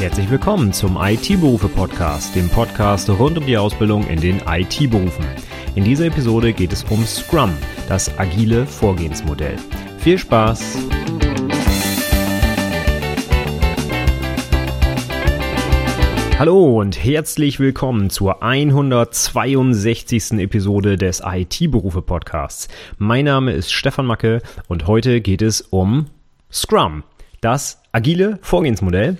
Herzlich willkommen zum IT-Berufe-Podcast, dem Podcast rund um die Ausbildung in den IT-Berufen. In dieser Episode geht es um Scrum, das agile Vorgehensmodell. Viel Spaß! Hallo und herzlich willkommen zur 162. Episode des IT-Berufe-Podcasts. Mein Name ist Stefan Macke und heute geht es um Scrum, das agile Vorgehensmodell,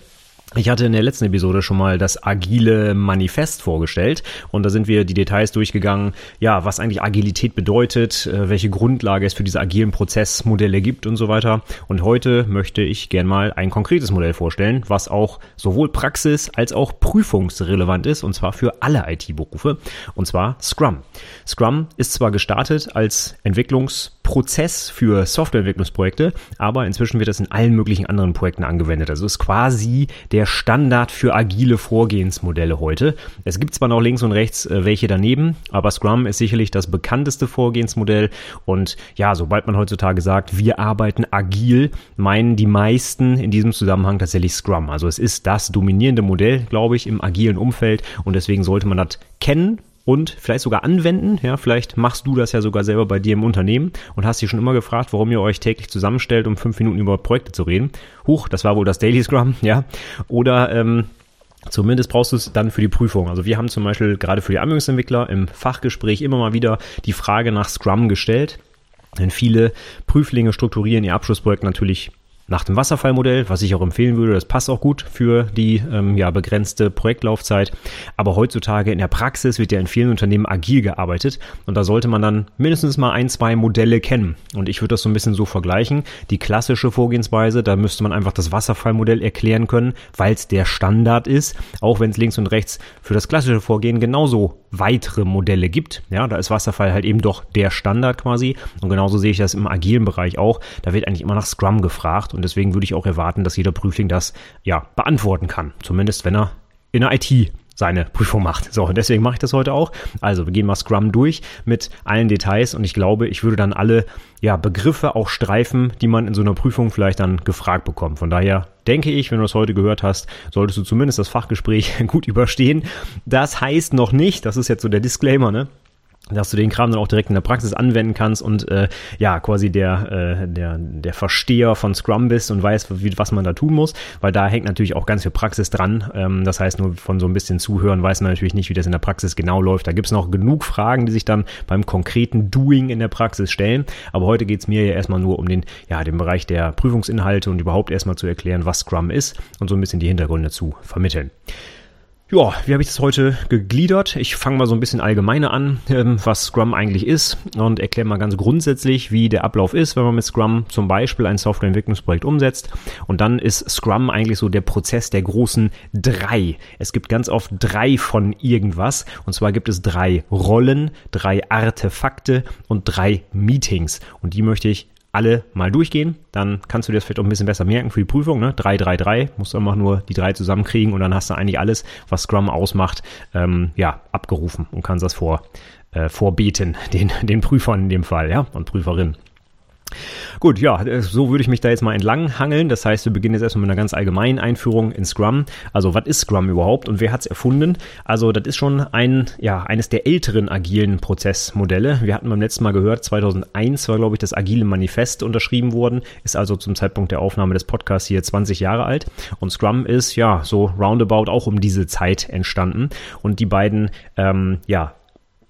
ich hatte in der letzten Episode schon mal das agile Manifest vorgestellt und da sind wir die Details durchgegangen, ja, was eigentlich Agilität bedeutet, äh, welche Grundlage es für diese agilen Prozessmodelle gibt und so weiter. Und heute möchte ich gern mal ein konkretes Modell vorstellen, was auch sowohl praxis- als auch prüfungsrelevant ist und zwar für alle IT-Berufe und zwar Scrum. Scrum ist zwar gestartet als Entwicklungs Prozess für Softwareentwicklungsprojekte, aber inzwischen wird das in allen möglichen anderen Projekten angewendet. Also ist quasi der Standard für agile Vorgehensmodelle heute. Es gibt zwar noch links und rechts äh, welche daneben, aber Scrum ist sicherlich das bekannteste Vorgehensmodell und ja, sobald man heutzutage sagt, wir arbeiten agil, meinen die meisten in diesem Zusammenhang tatsächlich Scrum. Also es ist das dominierende Modell, glaube ich, im agilen Umfeld und deswegen sollte man das kennen, und vielleicht sogar anwenden. Ja, vielleicht machst du das ja sogar selber bei dir im Unternehmen und hast dich schon immer gefragt, warum ihr euch täglich zusammenstellt, um fünf Minuten über Projekte zu reden. Huch, das war wohl das Daily Scrum, ja. Oder ähm, Zumindest brauchst du es dann für die Prüfung. Also wir haben zum Beispiel gerade für die Anwendungsentwickler im Fachgespräch immer mal wieder die Frage nach Scrum gestellt. Denn viele Prüflinge strukturieren ihr Abschlussprojekt natürlich nach dem Wasserfallmodell, was ich auch empfehlen würde. Das passt auch gut für die ähm, ja, begrenzte Projektlaufzeit. Aber heutzutage in der Praxis wird ja in vielen Unternehmen agil gearbeitet und da sollte man dann mindestens mal ein, zwei Modelle kennen. Und ich würde das so ein bisschen so vergleichen. Die klassische Vorgehensweise, da müsste man einfach das Wasserfallmodell erklären können, weil es der Standard ist, auch wenn es links und rechts für das klassische Vorgehen genauso weitere Modelle gibt. Ja, da ist Wasserfall halt eben doch der Standard quasi. Und genauso sehe ich das im agilen Bereich auch. Da wird eigentlich immer nach Scrum gefragt und deswegen würde ich auch erwarten, dass jeder Prüfling das ja beantworten kann. Zumindest wenn er in der IT seine Prüfung macht. So, und deswegen mache ich das heute auch. Also, wir gehen mal Scrum durch mit allen Details und ich glaube, ich würde dann alle ja, Begriffe auch streifen, die man in so einer Prüfung vielleicht dann gefragt bekommt. Von daher denke ich, wenn du das heute gehört hast, solltest du zumindest das Fachgespräch gut überstehen. Das heißt noch nicht, das ist jetzt so der Disclaimer, ne? Dass du den Kram dann auch direkt in der Praxis anwenden kannst und äh, ja quasi der äh, der der Versteher von Scrum bist und weißt, wie, was man da tun muss, weil da hängt natürlich auch ganz viel Praxis dran. Ähm, das heißt, nur von so ein bisschen Zuhören weiß man natürlich nicht, wie das in der Praxis genau läuft. Da gibt's noch genug Fragen, die sich dann beim konkreten Doing in der Praxis stellen. Aber heute geht's mir ja erstmal nur um den ja den Bereich der Prüfungsinhalte und überhaupt erstmal zu erklären, was Scrum ist und so ein bisschen die Hintergründe zu vermitteln. Ja, wie habe ich das heute gegliedert? Ich fange mal so ein bisschen allgemeiner an, ähm, was Scrum eigentlich ist und erkläre mal ganz grundsätzlich, wie der Ablauf ist, wenn man mit Scrum zum Beispiel ein Softwareentwicklungsprojekt umsetzt. Und dann ist Scrum eigentlich so der Prozess der großen drei. Es gibt ganz oft drei von irgendwas. Und zwar gibt es drei Rollen, drei Artefakte und drei Meetings. Und die möchte ich alle mal durchgehen. Dann kannst du dir das vielleicht auch ein bisschen besser merken für die Prüfung. Ne? 3, 3, 3. Musst du einfach nur die drei zusammenkriegen und dann hast du eigentlich alles, was Scrum ausmacht, ähm, ja, abgerufen und kannst das vor, äh, vorbeten, den, den Prüfern in dem Fall, ja, und Prüferinnen. Gut, ja, äh, so würde ich mich da jetzt mal entlang hangeln. Das heißt, wir beginnen jetzt erstmal mit einer ganz allgemeinen Einführung in Scrum. Also, was ist Scrum überhaupt und wer hat es erfunden? Also, das ist schon ein, ja, eines der älteren agilen Prozessmodelle. Wir hatten beim letzten Mal gehört, 2001 war, glaube ich, das agile Manifest unterschrieben worden. Ist also zum Zeitpunkt der Aufnahme des Podcasts hier 20 Jahre alt. Und Scrum ist, ja, so roundabout auch um diese Zeit entstanden. Und die beiden, ähm, ja,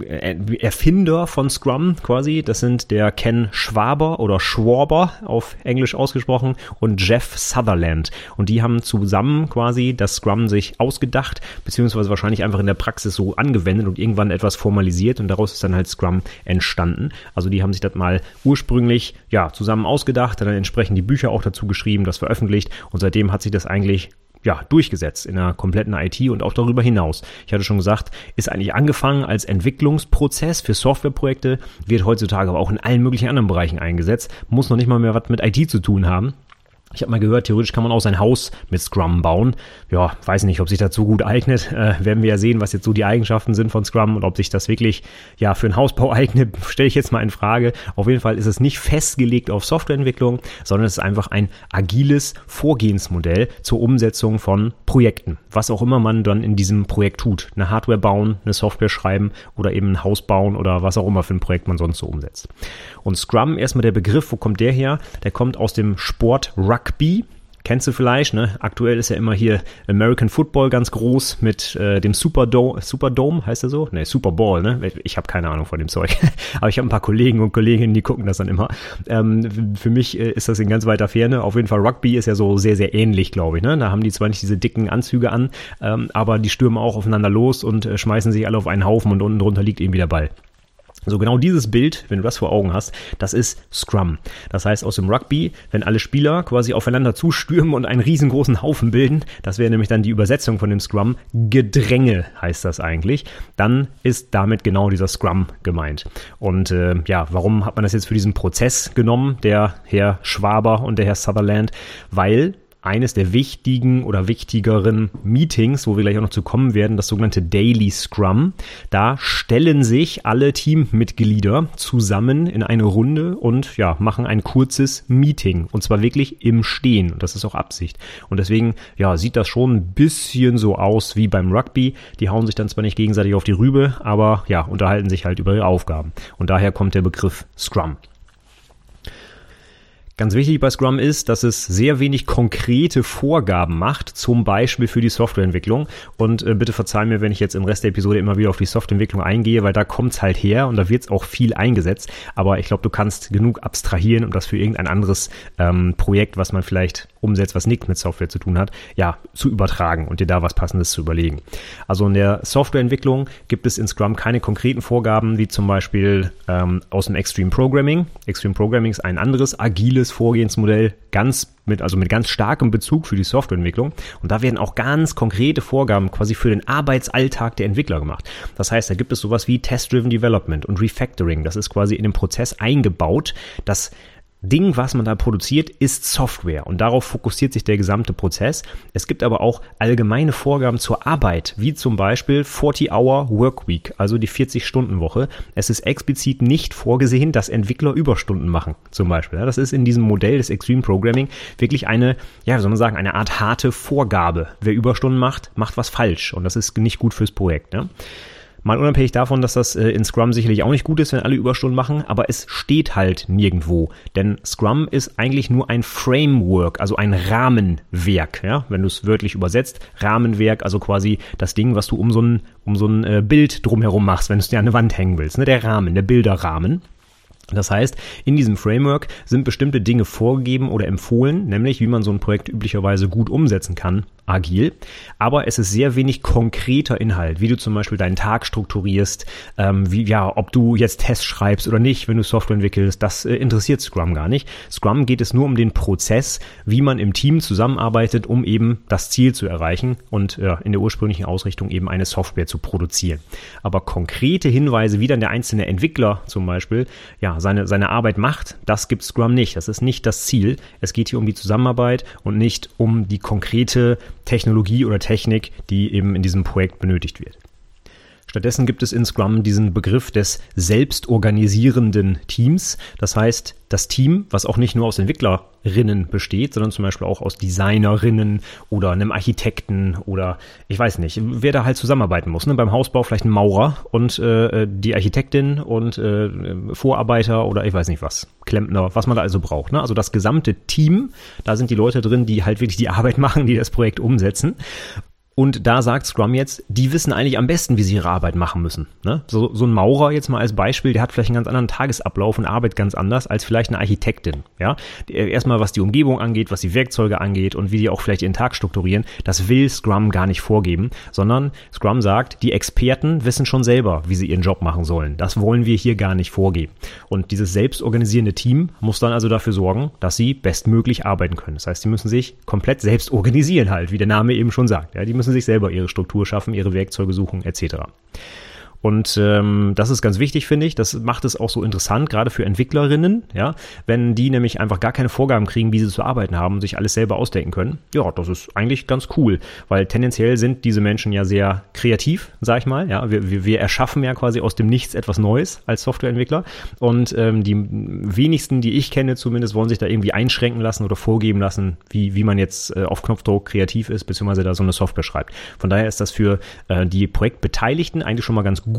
Erfinder von Scrum quasi. Das sind der Ken Schwaber oder Schwaber auf Englisch ausgesprochen und Jeff Sutherland. Und die haben zusammen quasi das Scrum sich ausgedacht, beziehungsweise wahrscheinlich einfach in der Praxis so angewendet und irgendwann etwas formalisiert und daraus ist dann halt Scrum entstanden. Also die haben sich das mal ursprünglich ja zusammen ausgedacht, dann entsprechend die Bücher auch dazu geschrieben, das veröffentlicht und seitdem hat sich das eigentlich ja, durchgesetzt in der kompletten IT und auch darüber hinaus. Ich hatte schon gesagt, ist eigentlich angefangen als Entwicklungsprozess für Softwareprojekte, wird heutzutage aber auch in allen möglichen anderen Bereichen eingesetzt, muss noch nicht mal mehr was mit IT zu tun haben. Ich habe mal gehört, theoretisch kann man auch sein Haus mit Scrum bauen. Ja, weiß nicht, ob sich dazu gut eignet. Äh, werden wir ja sehen, was jetzt so die Eigenschaften sind von Scrum und ob sich das wirklich ja für einen Hausbau eignet, stelle ich jetzt mal in Frage. Auf jeden Fall ist es nicht festgelegt auf Softwareentwicklung, sondern es ist einfach ein agiles Vorgehensmodell zur Umsetzung von Projekten, was auch immer man dann in diesem Projekt tut. Eine Hardware bauen, eine Software schreiben oder eben ein Haus bauen oder was auch immer für ein Projekt man sonst so umsetzt. Und Scrum, erstmal der Begriff, wo kommt der her? Der kommt aus dem Sport Rugby. Kennst du vielleicht, ne? Aktuell ist ja immer hier American Football ganz groß mit äh, dem Superdome, Superdome heißt er so? Ne, Super Bowl, ne? Ich habe keine Ahnung von dem Zeug. Aber ich habe ein paar Kollegen und Kolleginnen, die gucken das dann immer. Ähm, für mich äh, ist das in ganz weiter Ferne. Auf jeden Fall Rugby ist ja so sehr, sehr ähnlich, glaube ich. Ne? Da haben die zwar nicht diese dicken Anzüge an, ähm, aber die stürmen auch aufeinander los und äh, schmeißen sich alle auf einen Haufen und unten drunter liegt eben der Ball. So genau dieses Bild, wenn du das vor Augen hast, das ist Scrum. Das heißt aus dem Rugby, wenn alle Spieler quasi aufeinander zustürmen und einen riesengroßen Haufen bilden, das wäre nämlich dann die Übersetzung von dem Scrum, Gedränge heißt das eigentlich, dann ist damit genau dieser Scrum gemeint. Und äh, ja, warum hat man das jetzt für diesen Prozess genommen, der Herr Schwaber und der Herr Sutherland? Weil eines der wichtigen oder wichtigeren Meetings, wo wir gleich auch noch zu kommen werden, das sogenannte Daily Scrum. Da stellen sich alle Teammitglieder zusammen in eine Runde und ja, machen ein kurzes Meeting. Und zwar wirklich im Stehen. Und das ist auch Absicht. Und deswegen, ja, sieht das schon ein bisschen so aus wie beim Rugby. Die hauen sich dann zwar nicht gegenseitig auf die Rübe, aber ja, unterhalten sich halt über ihre Aufgaben. Und daher kommt der Begriff Scrum. Ganz wichtig bei Scrum ist, dass es sehr wenig konkrete Vorgaben macht, zum Beispiel für die Softwareentwicklung. Und äh, bitte verzeih mir, wenn ich jetzt im Rest der Episode immer wieder auf die Softwareentwicklung eingehe, weil da kommt's halt her und da wird's auch viel eingesetzt. Aber ich glaube, du kannst genug abstrahieren, um das für irgendein anderes ähm, Projekt, was man vielleicht umsetzt, was nichts mit Software zu tun hat, ja, zu übertragen und dir da was Passendes zu überlegen. Also in der Softwareentwicklung gibt es in Scrum keine konkreten Vorgaben, wie zum Beispiel ähm, aus dem Extreme Programming. Extreme Programming ist ein anderes agiles Vorgehensmodell, ganz mit, also mit ganz starkem Bezug für die Softwareentwicklung. Und da werden auch ganz konkrete Vorgaben quasi für den Arbeitsalltag der Entwickler gemacht. Das heißt, da gibt es sowas wie Test-Driven Development und Refactoring. Das ist quasi in den Prozess eingebaut, dass Ding, was man da produziert, ist Software und darauf fokussiert sich der gesamte Prozess. Es gibt aber auch allgemeine Vorgaben zur Arbeit, wie zum Beispiel 40-Hour Workweek, also die 40-Stunden-Woche. Es ist explizit nicht vorgesehen, dass Entwickler Überstunden machen, zum Beispiel. Das ist in diesem Modell des Extreme Programming wirklich eine, ja, wie soll man sagen, eine Art harte Vorgabe. Wer Überstunden macht, macht was falsch und das ist nicht gut fürs Projekt. Ne? Mal unabhängig davon, dass das äh, in Scrum sicherlich auch nicht gut ist, wenn alle Überstunden machen, aber es steht halt nirgendwo. Denn Scrum ist eigentlich nur ein Framework, also ein Rahmenwerk, ja, wenn du es wörtlich übersetzt. Rahmenwerk, also quasi das Ding, was du um so ein, um so ein äh, Bild drumherum machst, wenn du es dir an eine Wand hängen willst. Ne? Der Rahmen, der Bilderrahmen. Das heißt, in diesem Framework sind bestimmte Dinge vorgegeben oder empfohlen, nämlich wie man so ein Projekt üblicherweise gut umsetzen kann agil, aber es ist sehr wenig konkreter Inhalt, wie du zum Beispiel deinen Tag strukturierst, ähm, wie, ja, ob du jetzt Tests schreibst oder nicht, wenn du Software entwickelst, das äh, interessiert Scrum gar nicht. Scrum geht es nur um den Prozess, wie man im Team zusammenarbeitet, um eben das Ziel zu erreichen und äh, in der ursprünglichen Ausrichtung eben eine Software zu produzieren. Aber konkrete Hinweise, wie dann der einzelne Entwickler zum Beispiel, ja, seine, seine Arbeit macht, das gibt Scrum nicht. Das ist nicht das Ziel. Es geht hier um die Zusammenarbeit und nicht um die konkrete Technologie oder Technik, die eben in diesem Projekt benötigt wird. Stattdessen gibt es in Scrum diesen Begriff des selbstorganisierenden Teams. Das heißt, das Team, was auch nicht nur aus Entwicklerinnen besteht, sondern zum Beispiel auch aus Designerinnen oder einem Architekten oder ich weiß nicht, wer da halt zusammenarbeiten muss. Ne? Beim Hausbau vielleicht ein Maurer und äh, die Architektin und äh, Vorarbeiter oder ich weiß nicht was, Klempner, was man da also braucht. Ne? Also das gesamte Team, da sind die Leute drin, die halt wirklich die Arbeit machen, die das Projekt umsetzen. Und da sagt Scrum jetzt, die wissen eigentlich am besten, wie sie ihre Arbeit machen müssen. Ne? So, so ein Maurer jetzt mal als Beispiel, der hat vielleicht einen ganz anderen Tagesablauf und arbeitet ganz anders als vielleicht eine Architektin. Ja, erstmal was die Umgebung angeht, was die Werkzeuge angeht und wie die auch vielleicht ihren Tag strukturieren, das will Scrum gar nicht vorgeben, sondern Scrum sagt, die Experten wissen schon selber, wie sie ihren Job machen sollen. Das wollen wir hier gar nicht vorgeben. Und dieses selbstorganisierende Team muss dann also dafür sorgen, dass sie bestmöglich arbeiten können. Das heißt, sie müssen sich komplett selbst organisieren halt, wie der Name eben schon sagt. Ja, die müssen sich selber ihre Struktur schaffen, ihre Werkzeuge suchen etc. Und ähm, das ist ganz wichtig, finde ich. Das macht es auch so interessant, gerade für Entwicklerinnen, ja, wenn die nämlich einfach gar keine Vorgaben kriegen, wie sie zu arbeiten haben, sich alles selber ausdenken können. Ja, das ist eigentlich ganz cool, weil tendenziell sind diese Menschen ja sehr kreativ, sag ich mal. Ja, wir, wir, wir erschaffen ja quasi aus dem Nichts etwas Neues als Softwareentwickler. Und ähm, die wenigsten, die ich kenne zumindest, wollen sich da irgendwie einschränken lassen oder vorgeben lassen, wie, wie man jetzt äh, auf Knopfdruck kreativ ist, beziehungsweise da so eine Software schreibt. Von daher ist das für äh, die Projektbeteiligten eigentlich schon mal ganz gut,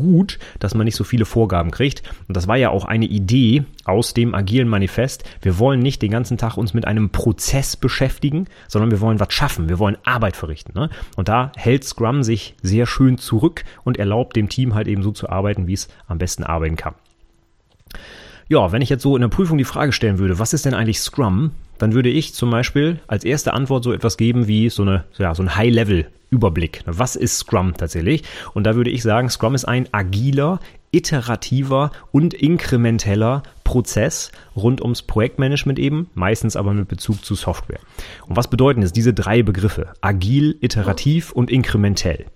dass man nicht so viele Vorgaben kriegt. Und das war ja auch eine Idee aus dem agilen Manifest. Wir wollen nicht den ganzen Tag uns mit einem Prozess beschäftigen, sondern wir wollen was schaffen. Wir wollen Arbeit verrichten. Ne? Und da hält Scrum sich sehr schön zurück und erlaubt dem Team halt eben so zu arbeiten, wie es am besten arbeiten kann. Ja, wenn ich jetzt so in der Prüfung die Frage stellen würde, was ist denn eigentlich Scrum? Dann würde ich zum Beispiel als erste Antwort so etwas geben wie so eine, ja, so ein High-Level Überblick. Was ist Scrum tatsächlich? Und da würde ich sagen, Scrum ist ein agiler, iterativer und inkrementeller Prozess rund ums Projektmanagement eben, meistens aber mit Bezug zu Software. Und was bedeuten es diese drei Begriffe? Agil, iterativ und inkrementell.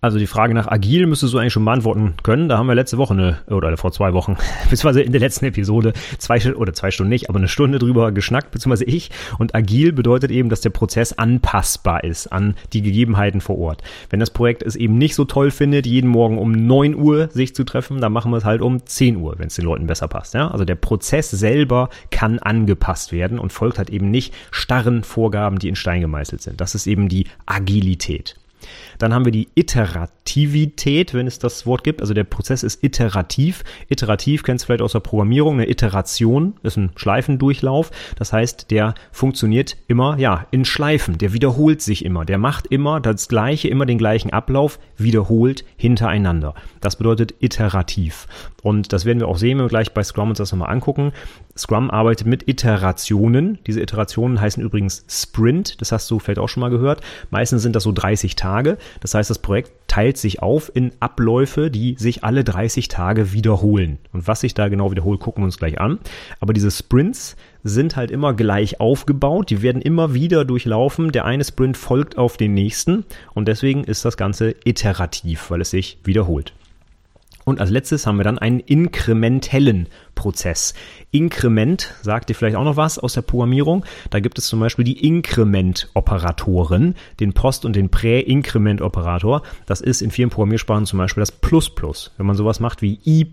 Also die Frage nach agil müsstest du eigentlich schon beantworten können. Da haben wir letzte Woche eine, oder vor zwei Wochen, beziehungsweise in der letzten Episode zwei oder zwei Stunden nicht, aber eine Stunde drüber geschnackt, beziehungsweise ich. Und agil bedeutet eben, dass der Prozess anpassbar ist an die Gegebenheiten vor Ort. Wenn das Projekt es eben nicht so toll findet, jeden Morgen um neun Uhr sich zu treffen, dann machen wir es halt um zehn Uhr, wenn es den Leuten besser passt. Ja? Also der Prozess selber kann angepasst werden und folgt halt eben nicht starren Vorgaben, die in Stein gemeißelt sind. Das ist eben die Agilität. Dann haben wir die Iterativität, wenn es das Wort gibt. Also der Prozess ist iterativ. Iterativ kennst du vielleicht aus der Programmierung. Eine Iteration ist ein Schleifendurchlauf. Das heißt, der funktioniert immer, ja, in Schleifen. Der wiederholt sich immer. Der macht immer das Gleiche, immer den gleichen Ablauf, wiederholt hintereinander. Das bedeutet iterativ. Und das werden wir auch sehen, wenn wir gleich bei Scrum uns das nochmal angucken. Scrum arbeitet mit Iterationen. Diese Iterationen heißen übrigens Sprint. Das hast du vielleicht auch schon mal gehört. Meistens sind das so 30 Tage. Das heißt, das Projekt teilt sich auf in Abläufe, die sich alle 30 Tage wiederholen. Und was sich da genau wiederholt, gucken wir uns gleich an. Aber diese Sprints sind halt immer gleich aufgebaut. Die werden immer wieder durchlaufen. Der eine Sprint folgt auf den nächsten. Und deswegen ist das Ganze iterativ, weil es sich wiederholt. Und als letztes haben wir dann einen inkrementellen Prozess. Inkrement sagt dir vielleicht auch noch was aus der Programmierung. Da gibt es zum Beispiel die Inkrement-Operatoren, den Post- und den Prä-Inkrement-Operator. Das ist in vielen Programmiersprachen zum Beispiel das Plus Plus. Wenn man sowas macht wie i++,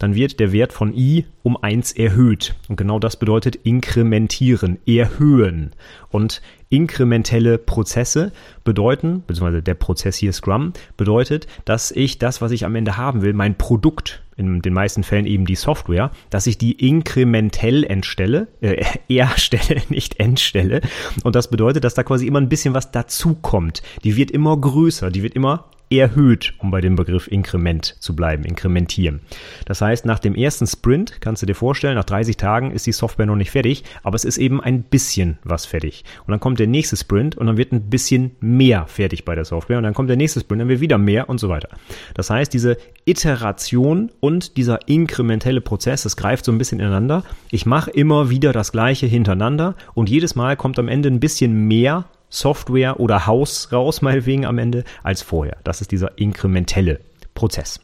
dann wird der Wert von i um eins erhöht. Und genau das bedeutet inkrementieren, erhöhen. Und inkrementelle Prozesse bedeuten, beziehungsweise der Prozess hier Scrum, bedeutet, dass ich das, was ich am Ende haben will, mein Produkt, in den meisten Fällen eben die Software, dass ich die inkrementell entstelle, äh, erstelle, nicht entstelle. Und das bedeutet, dass da quasi immer ein bisschen was dazukommt. Die wird immer größer, die wird immer erhöht, um bei dem Begriff Inkrement zu bleiben, inkrementieren. Das heißt, nach dem ersten Sprint kannst du dir vorstellen, nach 30 Tagen ist die Software noch nicht fertig, aber es ist eben ein bisschen was fertig. Und dann kommt der nächste Sprint und dann wird ein bisschen mehr fertig bei der Software und dann kommt der nächste Sprint, dann wird wieder mehr und so weiter. Das heißt, diese Iteration und dieser inkrementelle Prozess, das greift so ein bisschen ineinander. Ich mache immer wieder das gleiche hintereinander und jedes Mal kommt am Ende ein bisschen mehr Software oder Haus raus, meinetwegen am Ende, als vorher. Das ist dieser inkrementelle Prozess.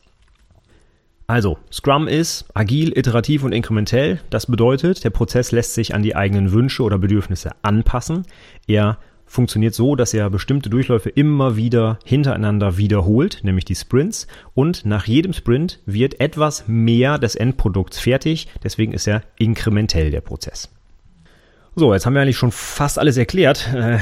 Also, Scrum ist agil, iterativ und inkrementell. Das bedeutet, der Prozess lässt sich an die eigenen Wünsche oder Bedürfnisse anpassen. Er funktioniert so, dass er bestimmte Durchläufe immer wieder hintereinander wiederholt, nämlich die Sprints. Und nach jedem Sprint wird etwas mehr des Endprodukts fertig. Deswegen ist er inkrementell der Prozess. So, jetzt haben wir eigentlich schon fast alles erklärt. Äh,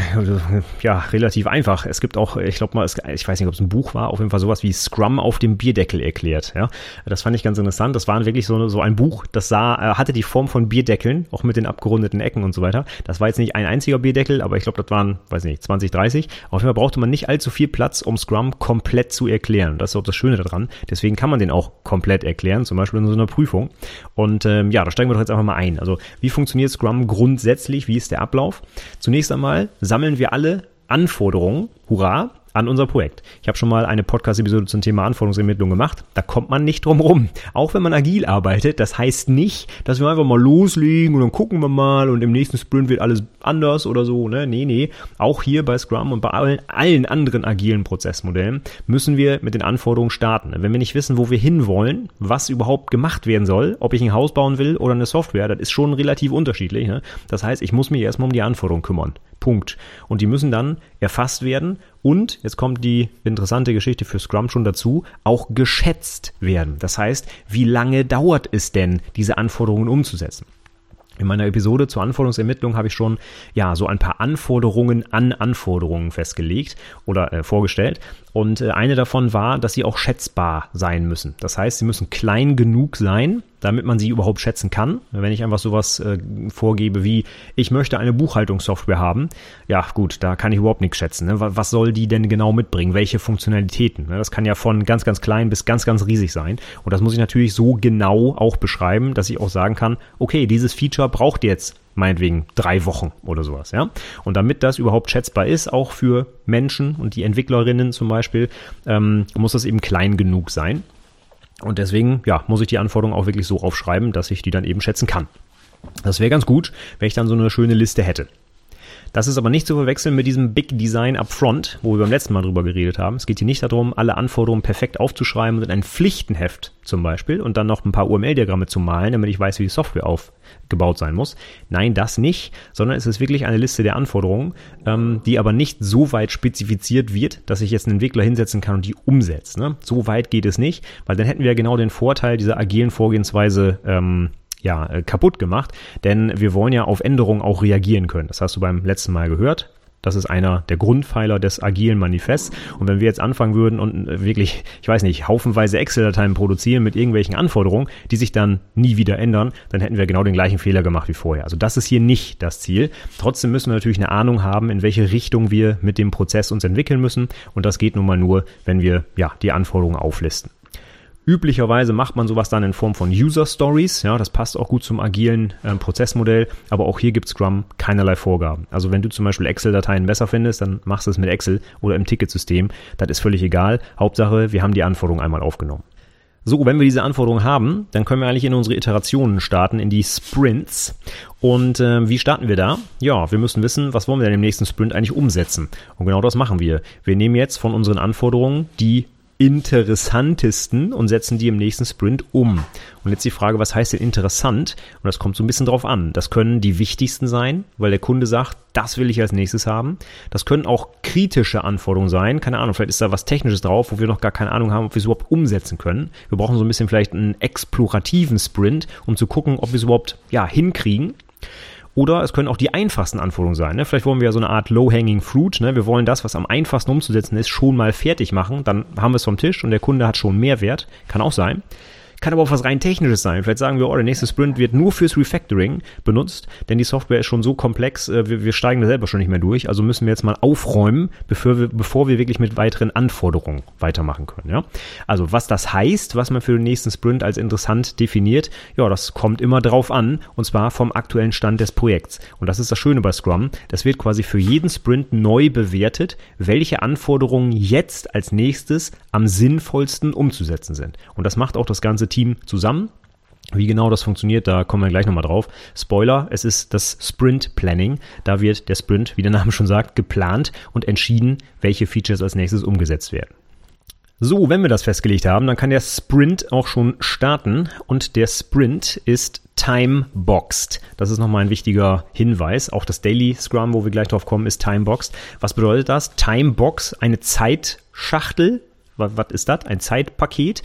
ja, relativ einfach. Es gibt auch, ich glaube mal, es, ich weiß nicht, ob es ein Buch war, auf jeden Fall sowas wie Scrum auf dem Bierdeckel erklärt. Ja, das fand ich ganz interessant. Das war wirklich so, so ein Buch, das sah, äh, hatte die Form von Bierdeckeln, auch mit den abgerundeten Ecken und so weiter. Das war jetzt nicht ein einziger Bierdeckel, aber ich glaube, das waren, weiß nicht, 20, 30. Auf jeden Fall brauchte man nicht allzu viel Platz, um Scrum komplett zu erklären. Das ist auch das Schöne daran. Deswegen kann man den auch komplett erklären, zum Beispiel in so einer Prüfung. Und ähm, ja, da steigen wir doch jetzt einfach mal ein. Also, wie funktioniert Scrum grundsätzlich? Grundsätzlich, wie ist der Ablauf? Zunächst einmal sammeln wir alle Anforderungen, hurra, an unser Projekt. Ich habe schon mal eine Podcast-Episode zum Thema Anforderungsermittlung gemacht. Da kommt man nicht drum rum. Auch wenn man agil arbeitet, das heißt nicht, dass wir einfach mal loslegen und dann gucken wir mal und im nächsten Sprint wird alles anders oder so. Ne? Nee, nee. Auch hier bei Scrum und bei allen, allen anderen agilen Prozessmodellen müssen wir mit den Anforderungen starten. Wenn wir nicht wissen, wo wir hinwollen, was überhaupt gemacht werden soll, ob ich ein Haus bauen will oder eine Software, das ist schon relativ unterschiedlich. Ne? Das heißt, ich muss mich erstmal um die Anforderungen kümmern. Punkt. Und die müssen dann erfasst werden und, jetzt kommt die interessante Geschichte für Scrum schon dazu, auch geschätzt werden. Das heißt, wie lange dauert es denn, diese Anforderungen umzusetzen? In meiner Episode zur Anforderungsermittlung habe ich schon ja so ein paar Anforderungen an Anforderungen festgelegt oder äh, vorgestellt. Und äh, eine davon war, dass sie auch schätzbar sein müssen. Das heißt, sie müssen klein genug sein, damit man sie überhaupt schätzen kann. Wenn ich einfach sowas äh, vorgebe wie, ich möchte eine Buchhaltungssoftware haben, ja gut, da kann ich überhaupt nichts schätzen. Ne? Was soll die denn genau mitbringen? Welche Funktionalitäten? Ne? Das kann ja von ganz, ganz klein bis ganz, ganz riesig sein. Und das muss ich natürlich so genau auch beschreiben, dass ich auch sagen kann, okay, dieses Feature braucht jetzt meinetwegen drei Wochen oder sowas, ja. Und damit das überhaupt schätzbar ist, auch für Menschen und die Entwicklerinnen zum Beispiel, ähm, muss das eben klein genug sein. Und deswegen, ja, muss ich die Anforderungen auch wirklich so aufschreiben, dass ich die dann eben schätzen kann. Das wäre ganz gut, wenn ich dann so eine schöne Liste hätte. Das ist aber nicht zu verwechseln mit diesem Big Design Upfront, wo wir beim letzten Mal drüber geredet haben. Es geht hier nicht darum, alle Anforderungen perfekt aufzuschreiben und in ein Pflichtenheft zum Beispiel und dann noch ein paar UML-Diagramme zu malen, damit ich weiß, wie die Software aufgebaut sein muss. Nein, das nicht, sondern es ist wirklich eine Liste der Anforderungen, ähm, die aber nicht so weit spezifiziert wird, dass ich jetzt einen Entwickler hinsetzen kann und die umsetzt. Ne? So weit geht es nicht, weil dann hätten wir genau den Vorteil dieser agilen Vorgehensweise ähm, ja, äh, kaputt gemacht, denn wir wollen ja auf Änderungen auch reagieren können. Das hast du beim letzten Mal gehört. Das ist einer der Grundpfeiler des agilen Manifests. Und wenn wir jetzt anfangen würden und äh, wirklich, ich weiß nicht, haufenweise Excel-Dateien produzieren mit irgendwelchen Anforderungen, die sich dann nie wieder ändern, dann hätten wir genau den gleichen Fehler gemacht wie vorher. Also das ist hier nicht das Ziel. Trotzdem müssen wir natürlich eine Ahnung haben, in welche Richtung wir mit dem Prozess uns entwickeln müssen. Und das geht nun mal nur, wenn wir ja die Anforderungen auflisten. Üblicherweise macht man sowas dann in Form von User Stories. Ja, das passt auch gut zum agilen äh, Prozessmodell. Aber auch hier gibt Scrum keinerlei Vorgaben. Also wenn du zum Beispiel Excel-Dateien besser findest, dann machst du es mit Excel oder im Ticketsystem. Das ist völlig egal. Hauptsache, wir haben die Anforderungen einmal aufgenommen. So, wenn wir diese Anforderungen haben, dann können wir eigentlich in unsere Iterationen starten, in die Sprints. Und äh, wie starten wir da? Ja, wir müssen wissen, was wollen wir denn im nächsten Sprint eigentlich umsetzen. Und genau das machen wir. Wir nehmen jetzt von unseren Anforderungen die interessantesten und setzen die im nächsten Sprint um. Und jetzt die Frage, was heißt denn interessant? Und das kommt so ein bisschen drauf an. Das können die wichtigsten sein, weil der Kunde sagt, das will ich als nächstes haben. Das können auch kritische Anforderungen sein. Keine Ahnung, vielleicht ist da was Technisches drauf, wo wir noch gar keine Ahnung haben, ob wir es überhaupt umsetzen können. Wir brauchen so ein bisschen vielleicht einen explorativen Sprint, um zu gucken, ob wir es überhaupt ja, hinkriegen. Oder es können auch die einfachsten Anforderungen sein. Ne? Vielleicht wollen wir ja so eine Art Low-Hanging Fruit. Ne? Wir wollen das, was am einfachsten umzusetzen ist, schon mal fertig machen. Dann haben wir es vom Tisch und der Kunde hat schon Mehrwert. Kann auch sein. Kann aber auch was rein technisches sein. Vielleicht sagen wir, oh, der nächste Sprint wird nur fürs Refactoring benutzt, denn die Software ist schon so komplex, äh, wir, wir steigen da selber schon nicht mehr durch. Also müssen wir jetzt mal aufräumen, bevor wir, bevor wir wirklich mit weiteren Anforderungen weitermachen können. Ja? Also was das heißt, was man für den nächsten Sprint als interessant definiert, ja, das kommt immer drauf an, und zwar vom aktuellen Stand des Projekts. Und das ist das Schöne bei Scrum. Das wird quasi für jeden Sprint neu bewertet, welche Anforderungen jetzt als nächstes am sinnvollsten umzusetzen sind. Und das macht auch das ganze ganze Team zusammen. Wie genau das funktioniert, da kommen wir gleich nochmal drauf. Spoiler, es ist das Sprint Planning. Da wird der Sprint, wie der Name schon sagt, geplant und entschieden, welche Features als nächstes umgesetzt werden. So, wenn wir das festgelegt haben, dann kann der Sprint auch schon starten und der Sprint ist time-boxed. Das ist nochmal ein wichtiger Hinweis. Auch das Daily Scrum, wo wir gleich drauf kommen, ist time-boxed. Was bedeutet das? Time-box, eine Zeitschachtel, was, ist das? Ein Zeitpaket?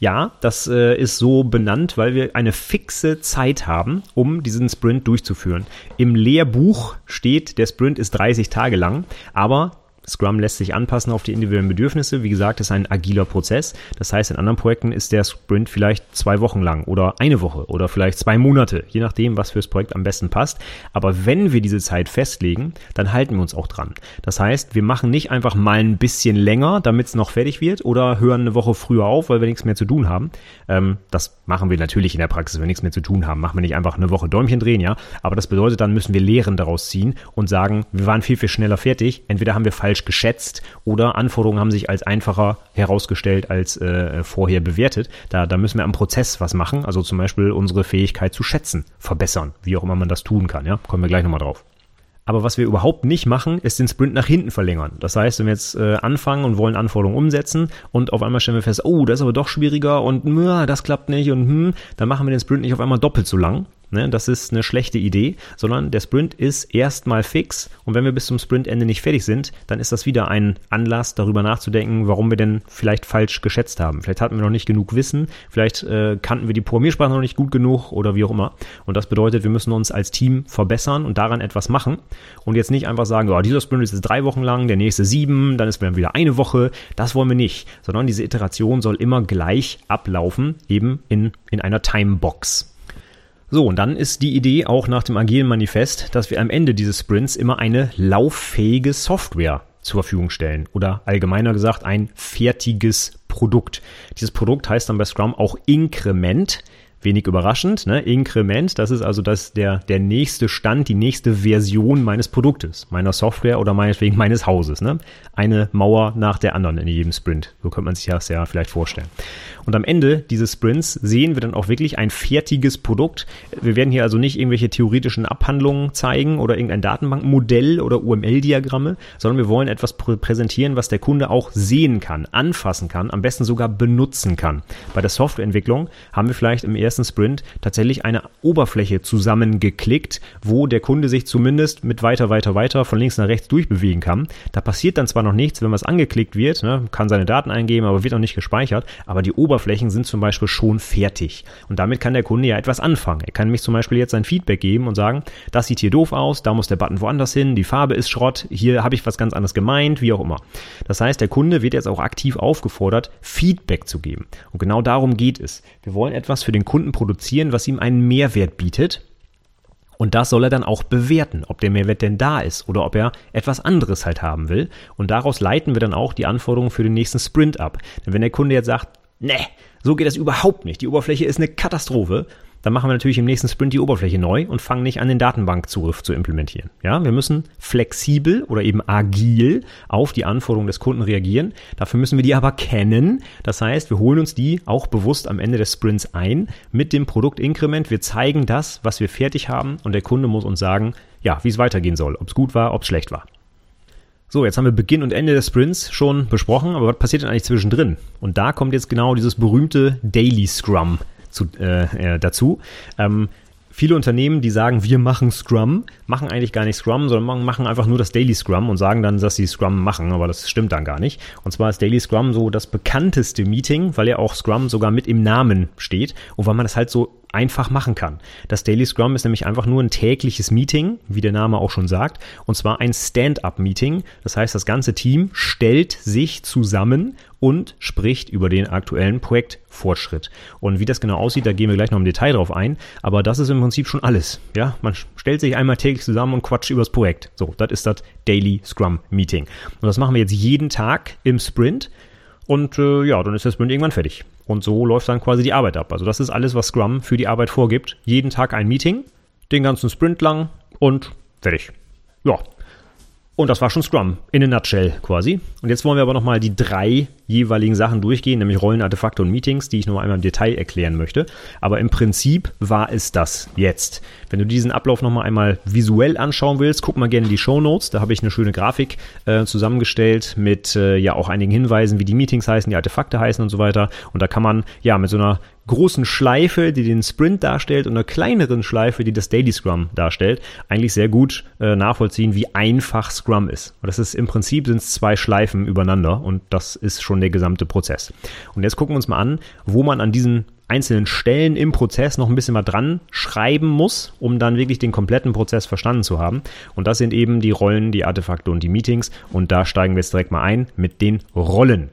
Ja, das äh, ist so benannt, weil wir eine fixe Zeit haben, um diesen Sprint durchzuführen. Im Lehrbuch steht, der Sprint ist 30 Tage lang, aber Scrum lässt sich anpassen auf die individuellen Bedürfnisse. Wie gesagt, ist ein agiler Prozess. Das heißt, in anderen Projekten ist der Sprint vielleicht zwei Wochen lang oder eine Woche oder vielleicht zwei Monate, je nachdem, was fürs Projekt am besten passt. Aber wenn wir diese Zeit festlegen, dann halten wir uns auch dran. Das heißt, wir machen nicht einfach mal ein bisschen länger, damit es noch fertig wird oder hören eine Woche früher auf, weil wir nichts mehr zu tun haben. Ähm, das machen wir natürlich in der Praxis, wenn wir nichts mehr zu tun haben. Machen wir nicht einfach eine Woche Däumchen drehen, ja. Aber das bedeutet, dann müssen wir Lehren daraus ziehen und sagen, wir waren viel, viel schneller fertig. Entweder haben wir falsch falsch geschätzt oder Anforderungen haben sich als einfacher herausgestellt als äh, vorher bewertet. Da, da müssen wir am Prozess was machen, also zum Beispiel unsere Fähigkeit zu schätzen, verbessern, wie auch immer man das tun kann. Ja, kommen wir gleich nochmal drauf. Aber was wir überhaupt nicht machen, ist den Sprint nach hinten verlängern. Das heißt, wenn wir jetzt äh, anfangen und wollen Anforderungen umsetzen und auf einmal stellen wir fest, oh, das ist aber doch schwieriger und mh, das klappt nicht und hm, dann machen wir den Sprint nicht auf einmal doppelt so lang, Ne? Das ist eine schlechte Idee, sondern der Sprint ist erstmal fix und wenn wir bis zum Sprintende nicht fertig sind, dann ist das wieder ein Anlass, darüber nachzudenken, warum wir denn vielleicht falsch geschätzt haben. Vielleicht hatten wir noch nicht genug Wissen, vielleicht äh, kannten wir die Programmiersprache noch nicht gut genug oder wie auch immer. Und das bedeutet, wir müssen uns als Team verbessern und daran etwas machen und jetzt nicht einfach sagen, oh, dieser Sprint ist jetzt drei Wochen lang, der nächste sieben, dann ist wieder eine Woche. Das wollen wir nicht, sondern diese Iteration soll immer gleich ablaufen, eben in, in einer Timebox. So, und dann ist die Idee auch nach dem agilen Manifest, dass wir am Ende dieses Sprints immer eine lauffähige Software zur Verfügung stellen oder allgemeiner gesagt ein fertiges Produkt. Dieses Produkt heißt dann bei Scrum auch Inkrement. Wenig überraschend, ne? Inkrement, das ist also das, der, der nächste Stand, die nächste Version meines Produktes, meiner Software oder meinetwegen meines Hauses. Ne? Eine Mauer nach der anderen in jedem Sprint. So könnte man sich das ja vielleicht vorstellen. Und am Ende dieses Sprints sehen wir dann auch wirklich ein fertiges Produkt. Wir werden hier also nicht irgendwelche theoretischen Abhandlungen zeigen oder irgendein Datenbankmodell oder UML-Diagramme, sondern wir wollen etwas prä präsentieren, was der Kunde auch sehen kann, anfassen kann, am besten sogar benutzen kann. Bei der Softwareentwicklung haben wir vielleicht im ersten Sprint tatsächlich eine Oberfläche zusammengeklickt, wo der Kunde sich zumindest mit weiter, weiter, weiter von links nach rechts durchbewegen kann. Da passiert dann zwar noch nichts, wenn was angeklickt wird, ne, kann seine Daten eingeben, aber wird noch nicht gespeichert, aber die Oberfläche Oberflächen sind zum Beispiel schon fertig. Und damit kann der Kunde ja etwas anfangen. Er kann mich zum Beispiel jetzt sein Feedback geben und sagen, das sieht hier doof aus, da muss der Button woanders hin, die Farbe ist Schrott, hier habe ich was ganz anderes gemeint, wie auch immer. Das heißt, der Kunde wird jetzt auch aktiv aufgefordert, Feedback zu geben. Und genau darum geht es. Wir wollen etwas für den Kunden produzieren, was ihm einen Mehrwert bietet, und das soll er dann auch bewerten, ob der Mehrwert denn da ist oder ob er etwas anderes halt haben will. Und daraus leiten wir dann auch die Anforderungen für den nächsten Sprint ab. Denn wenn der Kunde jetzt sagt, ne, so geht das überhaupt nicht. Die Oberfläche ist eine Katastrophe. Dann machen wir natürlich im nächsten Sprint die Oberfläche neu und fangen nicht an, den Datenbankzugriff zu implementieren. Ja, wir müssen flexibel oder eben agil auf die Anforderungen des Kunden reagieren. Dafür müssen wir die aber kennen. Das heißt, wir holen uns die auch bewusst am Ende des Sprints ein mit dem Produktinkrement. Wir zeigen das, was wir fertig haben und der Kunde muss uns sagen, ja, wie es weitergehen soll, ob es gut war, ob es schlecht war. So, jetzt haben wir Beginn und Ende des Sprints schon besprochen, aber was passiert denn eigentlich zwischendrin? Und da kommt jetzt genau dieses berühmte Daily Scrum zu, äh, äh, dazu. Ähm, viele Unternehmen, die sagen, wir machen Scrum, machen eigentlich gar nicht Scrum, sondern machen einfach nur das Daily Scrum und sagen dann, dass sie Scrum machen, aber das stimmt dann gar nicht. Und zwar ist Daily Scrum so das bekannteste Meeting, weil ja auch Scrum sogar mit im Namen steht und weil man das halt so einfach machen kann. Das Daily Scrum ist nämlich einfach nur ein tägliches Meeting, wie der Name auch schon sagt, und zwar ein Stand-up-Meeting. Das heißt, das ganze Team stellt sich zusammen und spricht über den aktuellen Projektfortschritt. Und wie das genau aussieht, da gehen wir gleich noch im Detail drauf ein. Aber das ist im Prinzip schon alles. Ja, man stellt sich einmal täglich zusammen und quatscht übers Projekt. So, das ist das Daily Scrum Meeting. Und das machen wir jetzt jeden Tag im Sprint. Und äh, ja, dann ist der Sprint irgendwann fertig. Und so läuft dann quasi die Arbeit ab. Also das ist alles, was Scrum für die Arbeit vorgibt. Jeden Tag ein Meeting, den ganzen Sprint lang und fertig. Ja, und das war schon Scrum in a nutshell quasi. Und jetzt wollen wir aber nochmal die drei jeweiligen Sachen durchgehen, nämlich Rollen, Artefakte und Meetings, die ich noch einmal im Detail erklären möchte. Aber im Prinzip war es das jetzt. Wenn du diesen Ablauf nochmal einmal visuell anschauen willst, guck mal gerne in die Show Notes. Da habe ich eine schöne Grafik äh, zusammengestellt mit äh, ja auch einigen Hinweisen, wie die Meetings heißen, die Artefakte heißen und so weiter. Und da kann man ja mit so einer großen Schleife, die den Sprint darstellt, und einer kleineren Schleife, die das Daily Scrum darstellt, eigentlich sehr gut äh, nachvollziehen, wie einfach Scrum ist. Und das ist im Prinzip sind es zwei Schleifen übereinander und das ist schon der gesamte Prozess. Und jetzt gucken wir uns mal an, wo man an diesen einzelnen Stellen im Prozess noch ein bisschen mal dran schreiben muss, um dann wirklich den kompletten Prozess verstanden zu haben. Und das sind eben die Rollen, die Artefakte und die Meetings. Und da steigen wir jetzt direkt mal ein mit den Rollen.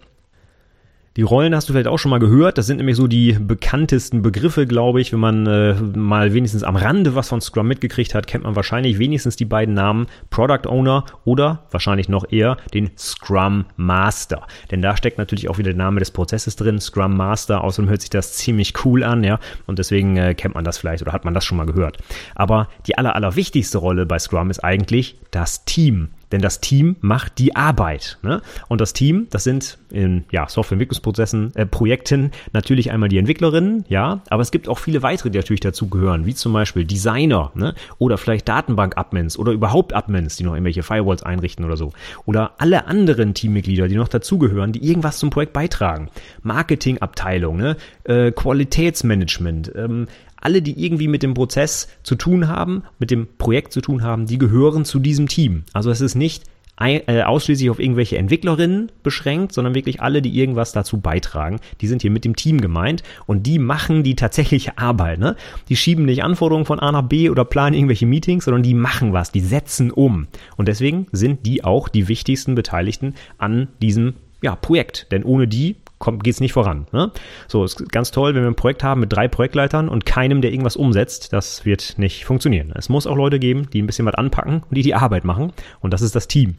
Die Rollen hast du vielleicht auch schon mal gehört. Das sind nämlich so die bekanntesten Begriffe, glaube ich. Wenn man äh, mal wenigstens am Rande was von Scrum mitgekriegt hat, kennt man wahrscheinlich wenigstens die beiden Namen Product Owner oder wahrscheinlich noch eher den Scrum Master. Denn da steckt natürlich auch wieder der Name des Prozesses drin, Scrum Master. Außerdem hört sich das ziemlich cool an, ja. Und deswegen äh, kennt man das vielleicht oder hat man das schon mal gehört. Aber die aller, aller wichtigste Rolle bei Scrum ist eigentlich das Team. Denn das Team macht die Arbeit. Ne? Und das Team, das sind in ja, Softwareentwicklungsprozessen, äh, Projekten natürlich einmal die Entwicklerinnen, ja, aber es gibt auch viele weitere, die natürlich dazugehören, wie zum Beispiel Designer ne? oder vielleicht Datenbank-Admins oder überhaupt Admins, die noch irgendwelche Firewalls einrichten oder so. Oder alle anderen Teammitglieder, die noch dazugehören, die irgendwas zum Projekt beitragen. Marketingabteilung, ne? äh, Qualitätsmanagement, ähm, alle, die irgendwie mit dem Prozess zu tun haben, mit dem Projekt zu tun haben, die gehören zu diesem Team. Also es ist nicht äh, ausschließlich auf irgendwelche Entwicklerinnen beschränkt, sondern wirklich alle, die irgendwas dazu beitragen. Die sind hier mit dem Team gemeint und die machen die tatsächliche Arbeit. Ne? Die schieben nicht Anforderungen von A nach B oder planen irgendwelche Meetings, sondern die machen was, die setzen um. Und deswegen sind die auch die wichtigsten Beteiligten an diesem ja, Projekt. Denn ohne die geht es nicht voran. Ne? So, ist ganz toll, wenn wir ein Projekt haben mit drei Projektleitern und keinem, der irgendwas umsetzt. Das wird nicht funktionieren. Es muss auch Leute geben, die ein bisschen was anpacken und die die Arbeit machen. Und das ist das Team.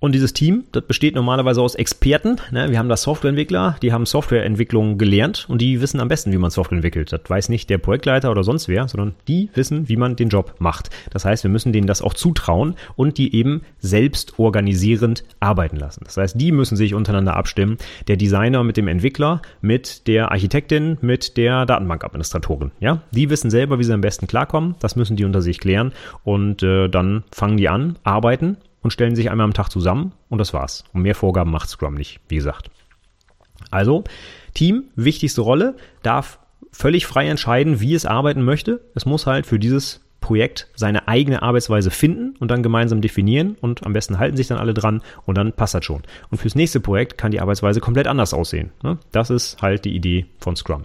Und dieses Team, das besteht normalerweise aus Experten. Ne? Wir haben da Softwareentwickler, die haben Softwareentwicklung gelernt und die wissen am besten, wie man Software entwickelt. Das weiß nicht der Projektleiter oder sonst wer, sondern die wissen, wie man den Job macht. Das heißt, wir müssen denen das auch zutrauen und die eben selbst organisierend arbeiten lassen. Das heißt, die müssen sich untereinander abstimmen. Der Designer mit dem Entwickler, mit der Architektin, mit der Datenbankadministratorin. Ja, die wissen selber, wie sie am besten klarkommen. Das müssen die unter sich klären und äh, dann fangen die an, arbeiten und stellen sich einmal am Tag zusammen und das war's. Und mehr Vorgaben macht Scrum nicht, wie gesagt. Also, Team, wichtigste Rolle, darf völlig frei entscheiden, wie es arbeiten möchte. Es muss halt für dieses Projekt seine eigene Arbeitsweise finden und dann gemeinsam definieren und am besten halten sich dann alle dran und dann passt das schon. Und fürs nächste Projekt kann die Arbeitsweise komplett anders aussehen. Ne? Das ist halt die Idee von Scrum.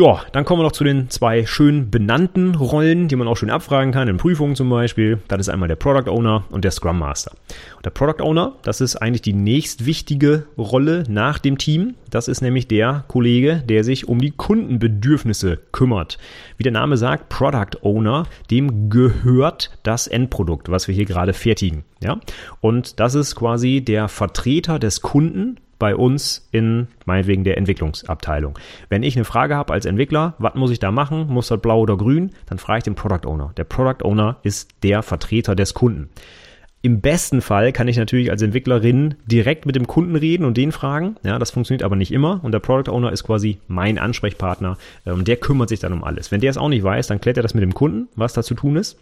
Ja, dann kommen wir noch zu den zwei schön benannten Rollen, die man auch schön abfragen kann, in Prüfungen zum Beispiel. Das ist einmal der Product Owner und der Scrum Master. Und der Product Owner, das ist eigentlich die nächstwichtige Rolle nach dem Team. Das ist nämlich der Kollege, der sich um die Kundenbedürfnisse kümmert. Wie der Name sagt, Product Owner, dem gehört das Endprodukt, was wir hier gerade fertigen. Ja? Und das ist quasi der Vertreter des Kunden bei uns in meinetwegen der Entwicklungsabteilung. Wenn ich eine Frage habe als Entwickler, was muss ich da machen? Muss das blau oder grün? Dann frage ich den Product Owner. Der Product Owner ist der Vertreter des Kunden. Im besten Fall kann ich natürlich als Entwicklerin direkt mit dem Kunden reden und den fragen. Ja, das funktioniert aber nicht immer. Und der Product Owner ist quasi mein Ansprechpartner. Und ähm, der kümmert sich dann um alles. Wenn der es auch nicht weiß, dann klärt er das mit dem Kunden, was da zu tun ist.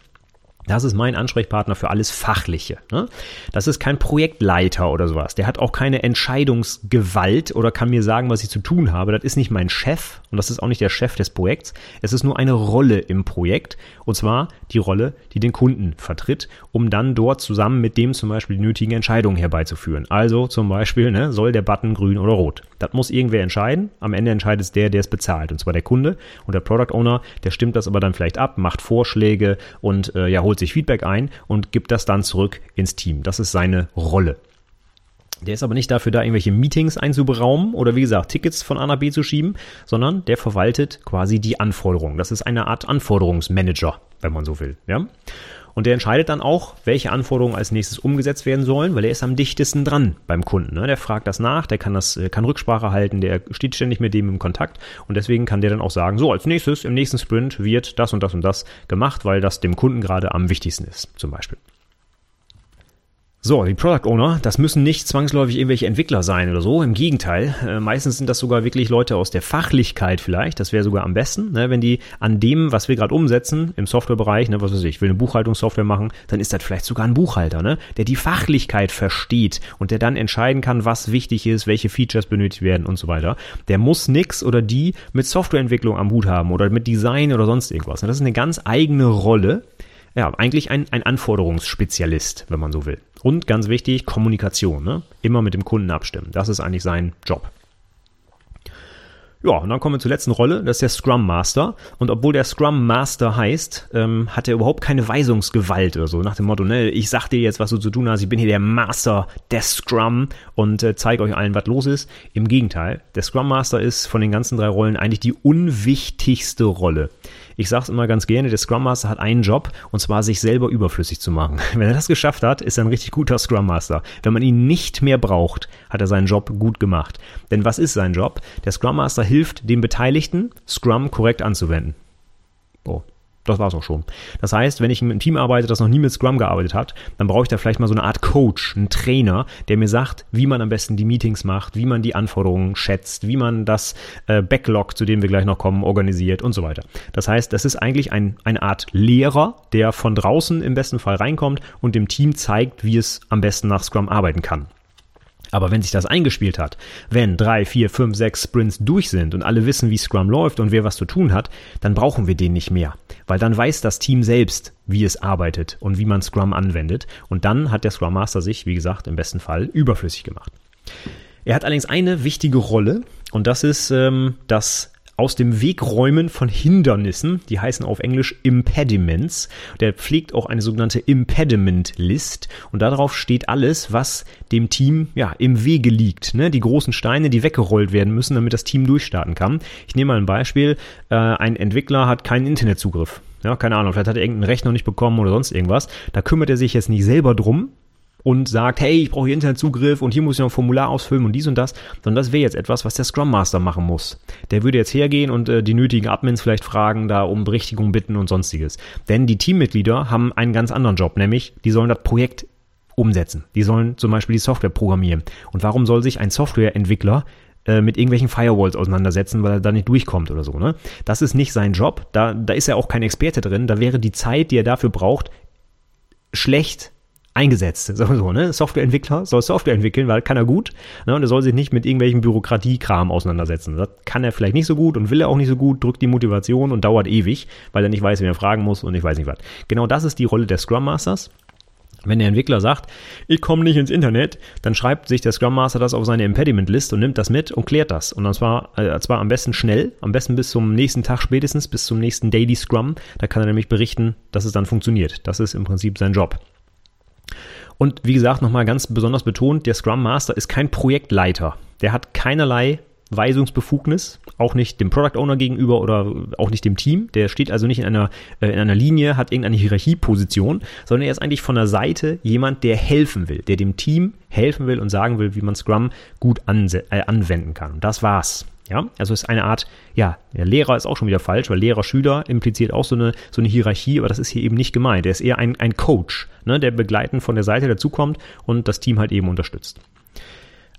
Das ist mein Ansprechpartner für alles Fachliche. Ne? Das ist kein Projektleiter oder sowas. Der hat auch keine Entscheidungsgewalt oder kann mir sagen, was ich zu tun habe. Das ist nicht mein Chef und das ist auch nicht der Chef des Projekts. Es ist nur eine Rolle im Projekt und zwar die Rolle, die den Kunden vertritt, um dann dort zusammen mit dem zum Beispiel die nötigen Entscheidungen herbeizuführen. Also zum Beispiel, ne, soll der Button grün oder rot? Das muss irgendwer entscheiden. Am Ende entscheidet es der, der es bezahlt und zwar der Kunde und der Product Owner, der stimmt das aber dann vielleicht ab, macht Vorschläge und äh, ja, holt holt sich Feedback ein und gibt das dann zurück ins Team. Das ist seine Rolle. Der ist aber nicht dafür da, irgendwelche Meetings einzuberaumen oder wie gesagt, Tickets von A nach B zu schieben, sondern der verwaltet quasi die Anforderungen. Das ist eine Art Anforderungsmanager, wenn man so will. Ja? Und der entscheidet dann auch, welche Anforderungen als nächstes umgesetzt werden sollen, weil er ist am dichtesten dran beim Kunden. Ne? Der fragt das nach, der kann das, kann Rücksprache halten, der steht ständig mit dem im Kontakt und deswegen kann der dann auch sagen, so als nächstes im nächsten Sprint wird das und das und das gemacht, weil das dem Kunden gerade am wichtigsten ist, zum Beispiel. So, die Product Owner, das müssen nicht zwangsläufig irgendwelche Entwickler sein oder so. Im Gegenteil, äh, meistens sind das sogar wirklich Leute aus der Fachlichkeit vielleicht. Das wäre sogar am besten, ne, wenn die an dem, was wir gerade umsetzen im Softwarebereich, ne, was weiß ich, ich will eine Buchhaltungssoftware machen, dann ist das vielleicht sogar ein Buchhalter, ne, der die Fachlichkeit versteht und der dann entscheiden kann, was wichtig ist, welche Features benötigt werden und so weiter. Der muss nix oder die mit Softwareentwicklung am Hut haben oder mit Design oder sonst irgendwas. Ne. Das ist eine ganz eigene Rolle. Ja, eigentlich ein, ein Anforderungsspezialist, wenn man so will. Und ganz wichtig, Kommunikation. Ne? Immer mit dem Kunden abstimmen. Das ist eigentlich sein Job. Ja, und dann kommen wir zur letzten Rolle, das ist der Scrum Master. Und obwohl der Scrum Master heißt, ähm, hat er überhaupt keine Weisungsgewalt oder so. Nach dem Motto, ne, ich sag dir jetzt, was du zu tun hast, ich bin hier der Master des Scrum und äh, zeige euch allen, was los ist. Im Gegenteil, der Scrum Master ist von den ganzen drei Rollen eigentlich die unwichtigste Rolle. Ich sage es immer ganz gerne, der Scrum Master hat einen Job und zwar sich selber überflüssig zu machen. Wenn er das geschafft hat, ist er ein richtig guter Scrum Master. Wenn man ihn nicht mehr braucht, hat er seinen Job gut gemacht. Denn was ist sein Job? Der Scrum Master hilft den Beteiligten, Scrum korrekt anzuwenden. Oh, Das war's auch schon. Das heißt, wenn ich mit einem Team arbeite, das noch nie mit Scrum gearbeitet hat, dann brauche ich da vielleicht mal so eine Art Coach, einen Trainer, der mir sagt, wie man am besten die Meetings macht, wie man die Anforderungen schätzt, wie man das äh, Backlog, zu dem wir gleich noch kommen, organisiert und so weiter. Das heißt, das ist eigentlich ein, eine Art Lehrer, der von draußen im besten Fall reinkommt und dem Team zeigt, wie es am besten nach Scrum arbeiten kann. Aber wenn sich das eingespielt hat, wenn drei, vier, fünf, sechs Sprints durch sind und alle wissen, wie Scrum läuft und wer was zu tun hat, dann brauchen wir den nicht mehr. Weil dann weiß das Team selbst, wie es arbeitet und wie man Scrum anwendet. Und dann hat der Scrum Master sich, wie gesagt, im besten Fall überflüssig gemacht. Er hat allerdings eine wichtige Rolle und das ist ähm, das aus dem Wegräumen von Hindernissen, die heißen auf Englisch Impediments. Der pflegt auch eine sogenannte Impediment List und darauf steht alles, was dem Team ja im Wege liegt. Ne? Die großen Steine, die weggerollt werden müssen, damit das Team durchstarten kann. Ich nehme mal ein Beispiel. Äh, ein Entwickler hat keinen Internetzugriff. Ja, keine Ahnung, vielleicht hat er irgendeinen Rechner nicht bekommen oder sonst irgendwas. Da kümmert er sich jetzt nicht selber drum, und sagt, hey, ich brauche hier Internetzugriff und hier muss ich noch ein Formular ausfüllen und dies und das, sondern das wäre jetzt etwas, was der Scrum Master machen muss. Der würde jetzt hergehen und äh, die nötigen Admins vielleicht fragen, da um Berichtigung bitten und sonstiges. Denn die Teammitglieder haben einen ganz anderen Job, nämlich die sollen das Projekt umsetzen. Die sollen zum Beispiel die Software programmieren. Und warum soll sich ein Softwareentwickler äh, mit irgendwelchen Firewalls auseinandersetzen, weil er da nicht durchkommt oder so. Ne? Das ist nicht sein Job. Da, da ist er auch kein Experte drin. Da wäre die Zeit, die er dafür braucht, schlecht eingesetzt. So, ne? Softwareentwickler soll Software entwickeln, weil kann er gut. Ne? Und er soll sich nicht mit irgendwelchen Bürokratiekram auseinandersetzen. Das kann er vielleicht nicht so gut und will er auch nicht so gut, drückt die Motivation und dauert ewig, weil er nicht weiß, wen er fragen muss und ich weiß nicht was. Genau das ist die Rolle des Scrum Masters. Wenn der Entwickler sagt, ich komme nicht ins Internet, dann schreibt sich der Scrum Master das auf seine Impediment List und nimmt das mit und klärt das. Und zwar, äh, zwar am besten schnell, am besten bis zum nächsten Tag spätestens, bis zum nächsten Daily Scrum. Da kann er nämlich berichten, dass es dann funktioniert. Das ist im Prinzip sein Job. Und wie gesagt, nochmal ganz besonders betont, der Scrum Master ist kein Projektleiter. Der hat keinerlei Weisungsbefugnis, auch nicht dem Product Owner gegenüber oder auch nicht dem Team. Der steht also nicht in einer, äh, in einer Linie, hat irgendeine Hierarchieposition, sondern er ist eigentlich von der Seite jemand, der helfen will, der dem Team helfen will und sagen will, wie man Scrum gut äh, anwenden kann. Und das war's. Ja, also ist eine Art, ja, der Lehrer ist auch schon wieder falsch, weil Lehrer-Schüler impliziert auch so eine, so eine Hierarchie, aber das ist hier eben nicht gemeint. Er ist eher ein, ein Coach, ne, der begleitend von der Seite dazukommt und das Team halt eben unterstützt.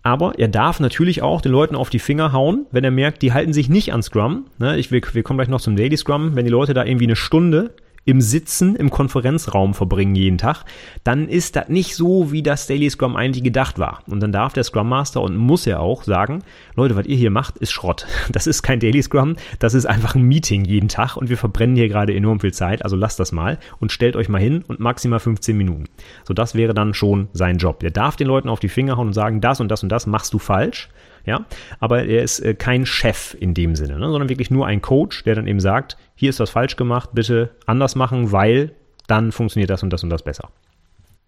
Aber er darf natürlich auch den Leuten auf die Finger hauen, wenn er merkt, die halten sich nicht an Scrum. Ne, ich, wir, wir kommen gleich noch zum Daily Scrum. Wenn die Leute da irgendwie eine Stunde im Sitzen im Konferenzraum verbringen jeden Tag, dann ist das nicht so, wie das Daily Scrum eigentlich gedacht war. Und dann darf der Scrum Master und muss er auch sagen, Leute, was ihr hier macht, ist Schrott. Das ist kein Daily Scrum, das ist einfach ein Meeting jeden Tag und wir verbrennen hier gerade enorm viel Zeit, also lasst das mal und stellt euch mal hin und maximal 15 Minuten. So, das wäre dann schon sein Job. Der darf den Leuten auf die Finger hauen und sagen, das und das und das machst du falsch ja, aber er ist äh, kein Chef in dem Sinne, ne? sondern wirklich nur ein Coach, der dann eben sagt, hier ist was falsch gemacht, bitte anders machen, weil dann funktioniert das und das und das besser.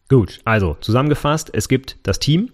Gut, also zusammengefasst, es gibt das Team,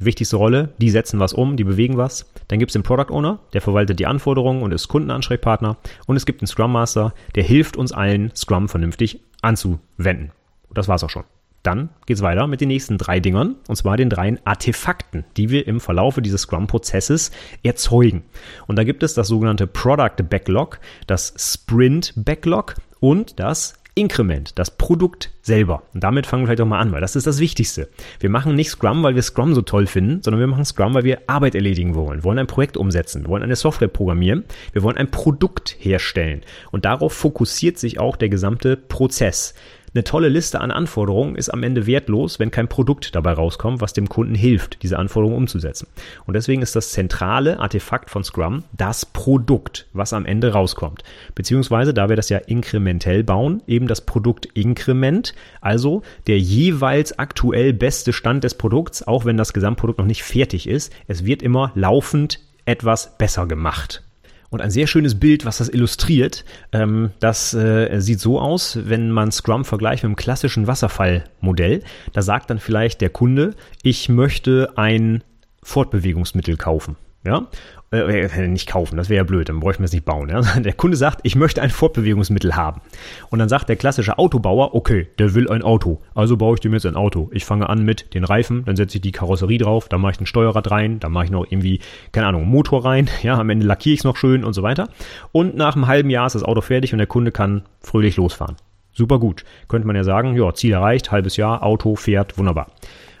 wichtigste Rolle, die setzen was um, die bewegen was. Dann gibt es den Product Owner, der verwaltet die Anforderungen und ist Kundenansprechpartner. Und es gibt einen Scrum Master, der hilft uns allen, Scrum vernünftig anzuwenden. Und das war's auch schon. Dann geht's weiter mit den nächsten drei Dingern, und zwar den dreien Artefakten, die wir im Verlaufe dieses Scrum-Prozesses erzeugen. Und da gibt es das sogenannte Product Backlog, das Sprint Backlog und das Inkrement, das Produkt selber. Und damit fangen wir vielleicht auch mal an, weil das ist das Wichtigste. Wir machen nicht Scrum, weil wir Scrum so toll finden, sondern wir machen Scrum, weil wir Arbeit erledigen wollen. Wir wollen ein Projekt umsetzen, wir wollen eine Software programmieren, wir wollen ein Produkt herstellen. Und darauf fokussiert sich auch der gesamte Prozess. Eine tolle Liste an Anforderungen ist am Ende wertlos, wenn kein Produkt dabei rauskommt, was dem Kunden hilft, diese Anforderungen umzusetzen. Und deswegen ist das zentrale Artefakt von Scrum das Produkt, was am Ende rauskommt. Beziehungsweise, da wir das ja inkrementell bauen, eben das Produkt Inkrement, also der jeweils aktuell beste Stand des Produkts, auch wenn das Gesamtprodukt noch nicht fertig ist. Es wird immer laufend etwas besser gemacht. Und ein sehr schönes Bild, was das illustriert, ähm, das äh, sieht so aus, wenn man Scrum vergleicht mit einem klassischen Wasserfallmodell. Da sagt dann vielleicht der Kunde, ich möchte ein Fortbewegungsmittel kaufen. Ja, äh, äh, nicht kaufen, das wäre ja blöd, dann bräuchten wir es nicht bauen. Ja? Der Kunde sagt, ich möchte ein Fortbewegungsmittel haben. Und dann sagt der klassische Autobauer, okay, der will ein Auto, also baue ich dem jetzt ein Auto. Ich fange an mit den Reifen, dann setze ich die Karosserie drauf, dann mache ich ein Steuerrad rein, dann mache ich noch irgendwie, keine Ahnung, Motor rein, ja, am Ende lackiere ich es noch schön und so weiter. Und nach einem halben Jahr ist das Auto fertig und der Kunde kann fröhlich losfahren. Super gut. Könnte man ja sagen, ja, Ziel erreicht, halbes Jahr, Auto fährt, wunderbar.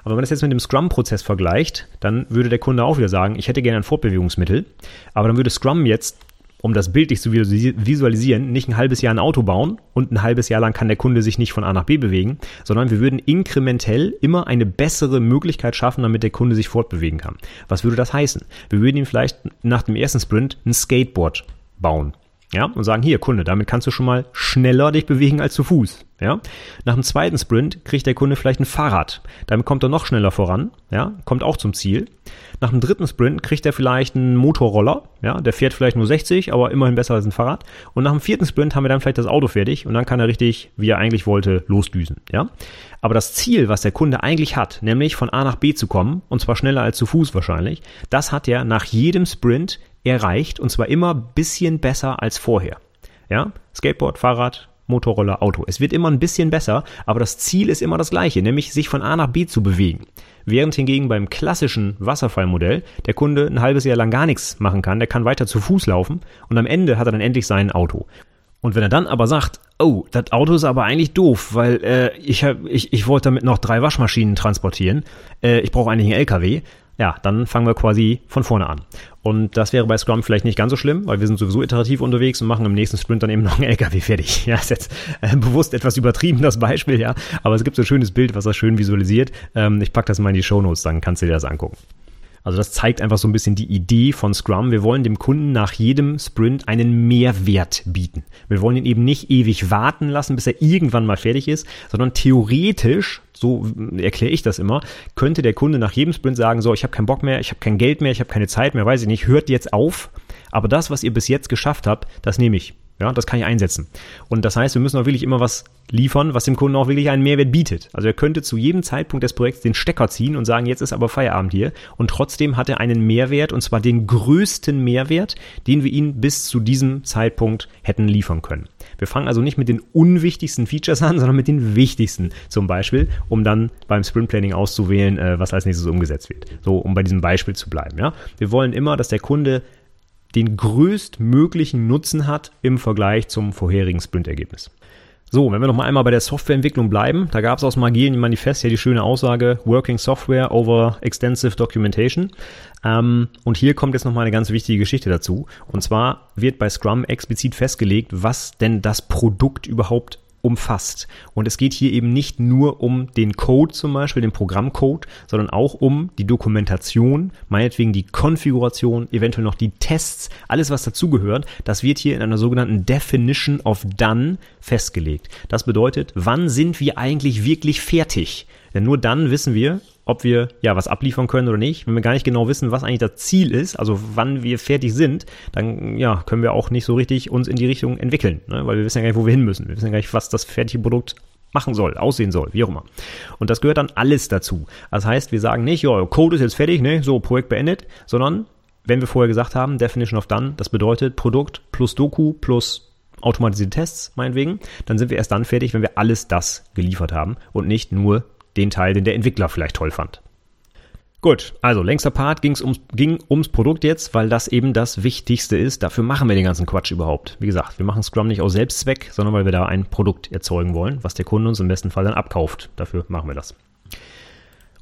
Aber wenn man das jetzt mit dem Scrum-Prozess vergleicht, dann würde der Kunde auch wieder sagen, ich hätte gerne ein Fortbewegungsmittel, aber dann würde Scrum jetzt, um das bildlich zu visualisieren, nicht ein halbes Jahr ein Auto bauen und ein halbes Jahr lang kann der Kunde sich nicht von A nach B bewegen, sondern wir würden inkrementell immer eine bessere Möglichkeit schaffen, damit der Kunde sich fortbewegen kann. Was würde das heißen? Wir würden ihm vielleicht nach dem ersten Sprint ein Skateboard bauen. Ja, und sagen, hier, Kunde, damit kannst du schon mal schneller dich bewegen als zu Fuß. Ja, nach dem zweiten Sprint kriegt der Kunde vielleicht ein Fahrrad. Damit kommt er noch schneller voran. Ja, kommt auch zum Ziel. Nach dem dritten Sprint kriegt er vielleicht einen Motorroller. Ja, der fährt vielleicht nur 60, aber immerhin besser als ein Fahrrad. Und nach dem vierten Sprint haben wir dann vielleicht das Auto fertig und dann kann er richtig, wie er eigentlich wollte, losdüsen. Ja, aber das Ziel, was der Kunde eigentlich hat, nämlich von A nach B zu kommen, und zwar schneller als zu Fuß wahrscheinlich, das hat er nach jedem Sprint erreicht und zwar immer bisschen besser als vorher. Ja, Skateboard, Fahrrad, Motorroller, Auto. Es wird immer ein bisschen besser, aber das Ziel ist immer das gleiche, nämlich sich von A nach B zu bewegen. Während hingegen beim klassischen Wasserfallmodell der Kunde ein halbes Jahr lang gar nichts machen kann, der kann weiter zu Fuß laufen und am Ende hat er dann endlich sein Auto. Und wenn er dann aber sagt, oh, das Auto ist aber eigentlich doof, weil äh, ich, hab, ich, ich wollte damit noch drei Waschmaschinen transportieren, äh, ich brauche eigentlich einen LKW, ja, dann fangen wir quasi von vorne an. Und das wäre bei Scrum vielleicht nicht ganz so schlimm, weil wir sind sowieso iterativ unterwegs und machen im nächsten Sprint dann eben noch einen LKW fertig. Ja, ist jetzt äh, bewusst etwas übertrieben, das Beispiel, ja. Aber es gibt so ein schönes Bild, was das schön visualisiert. Ähm, ich packe das mal in die Show Notes, dann kannst du dir das angucken. Also das zeigt einfach so ein bisschen die Idee von Scrum. Wir wollen dem Kunden nach jedem Sprint einen Mehrwert bieten. Wir wollen ihn eben nicht ewig warten lassen, bis er irgendwann mal fertig ist, sondern theoretisch, so erkläre ich das immer, könnte der Kunde nach jedem Sprint sagen, so, ich habe keinen Bock mehr, ich habe kein Geld mehr, ich habe keine Zeit mehr, weiß ich nicht, hört jetzt auf. Aber das, was ihr bis jetzt geschafft habt, das nehme ich. Ja, das kann ich einsetzen. Und das heißt, wir müssen auch wirklich immer was liefern, was dem Kunden auch wirklich einen Mehrwert bietet. Also er könnte zu jedem Zeitpunkt des Projekts den Stecker ziehen und sagen, jetzt ist aber Feierabend hier. Und trotzdem hat er einen Mehrwert, und zwar den größten Mehrwert, den wir ihm bis zu diesem Zeitpunkt hätten liefern können. Wir fangen also nicht mit den unwichtigsten Features an, sondern mit den wichtigsten zum Beispiel, um dann beim Sprint Planning auszuwählen, äh, was als nächstes umgesetzt wird. So, um bei diesem Beispiel zu bleiben. Ja? Wir wollen immer, dass der Kunde den größtmöglichen Nutzen hat im Vergleich zum vorherigen Sprint-Ergebnis. So, wenn wir noch mal einmal bei der Softwareentwicklung bleiben, da gab es aus Magien Manifest ja die schöne Aussage Working Software over Extensive Documentation. Ähm, und hier kommt jetzt noch mal eine ganz wichtige Geschichte dazu. Und zwar wird bei Scrum explizit festgelegt, was denn das Produkt überhaupt umfasst. Und es geht hier eben nicht nur um den Code zum Beispiel, den Programmcode, sondern auch um die Dokumentation, meinetwegen die Konfiguration, eventuell noch die Tests, alles was dazugehört. Das wird hier in einer sogenannten Definition of Done festgelegt. Das bedeutet, wann sind wir eigentlich wirklich fertig? Denn nur dann wissen wir, ob wir ja was abliefern können oder nicht. Wenn wir gar nicht genau wissen, was eigentlich das Ziel ist, also wann wir fertig sind, dann ja, können wir auch nicht so richtig uns in die Richtung entwickeln, ne? weil wir wissen ja gar nicht, wo wir hin müssen. Wir wissen ja gar nicht, was das fertige Produkt machen soll, aussehen soll, wie auch immer. Und das gehört dann alles dazu. Das heißt, wir sagen nicht, ja, Code ist jetzt fertig, ne, so Projekt beendet, sondern wenn wir vorher gesagt haben, Definition of Done, das bedeutet Produkt plus Doku plus automatisierte Tests, meinetwegen, dann sind wir erst dann fertig, wenn wir alles das geliefert haben und nicht nur den Teil, den der Entwickler vielleicht toll fand. Gut, also längster Part ging's ums, ging ums Produkt jetzt, weil das eben das Wichtigste ist. Dafür machen wir den ganzen Quatsch überhaupt. Wie gesagt, wir machen Scrum nicht aus Selbstzweck, sondern weil wir da ein Produkt erzeugen wollen, was der Kunde uns im besten Fall dann abkauft. Dafür machen wir das.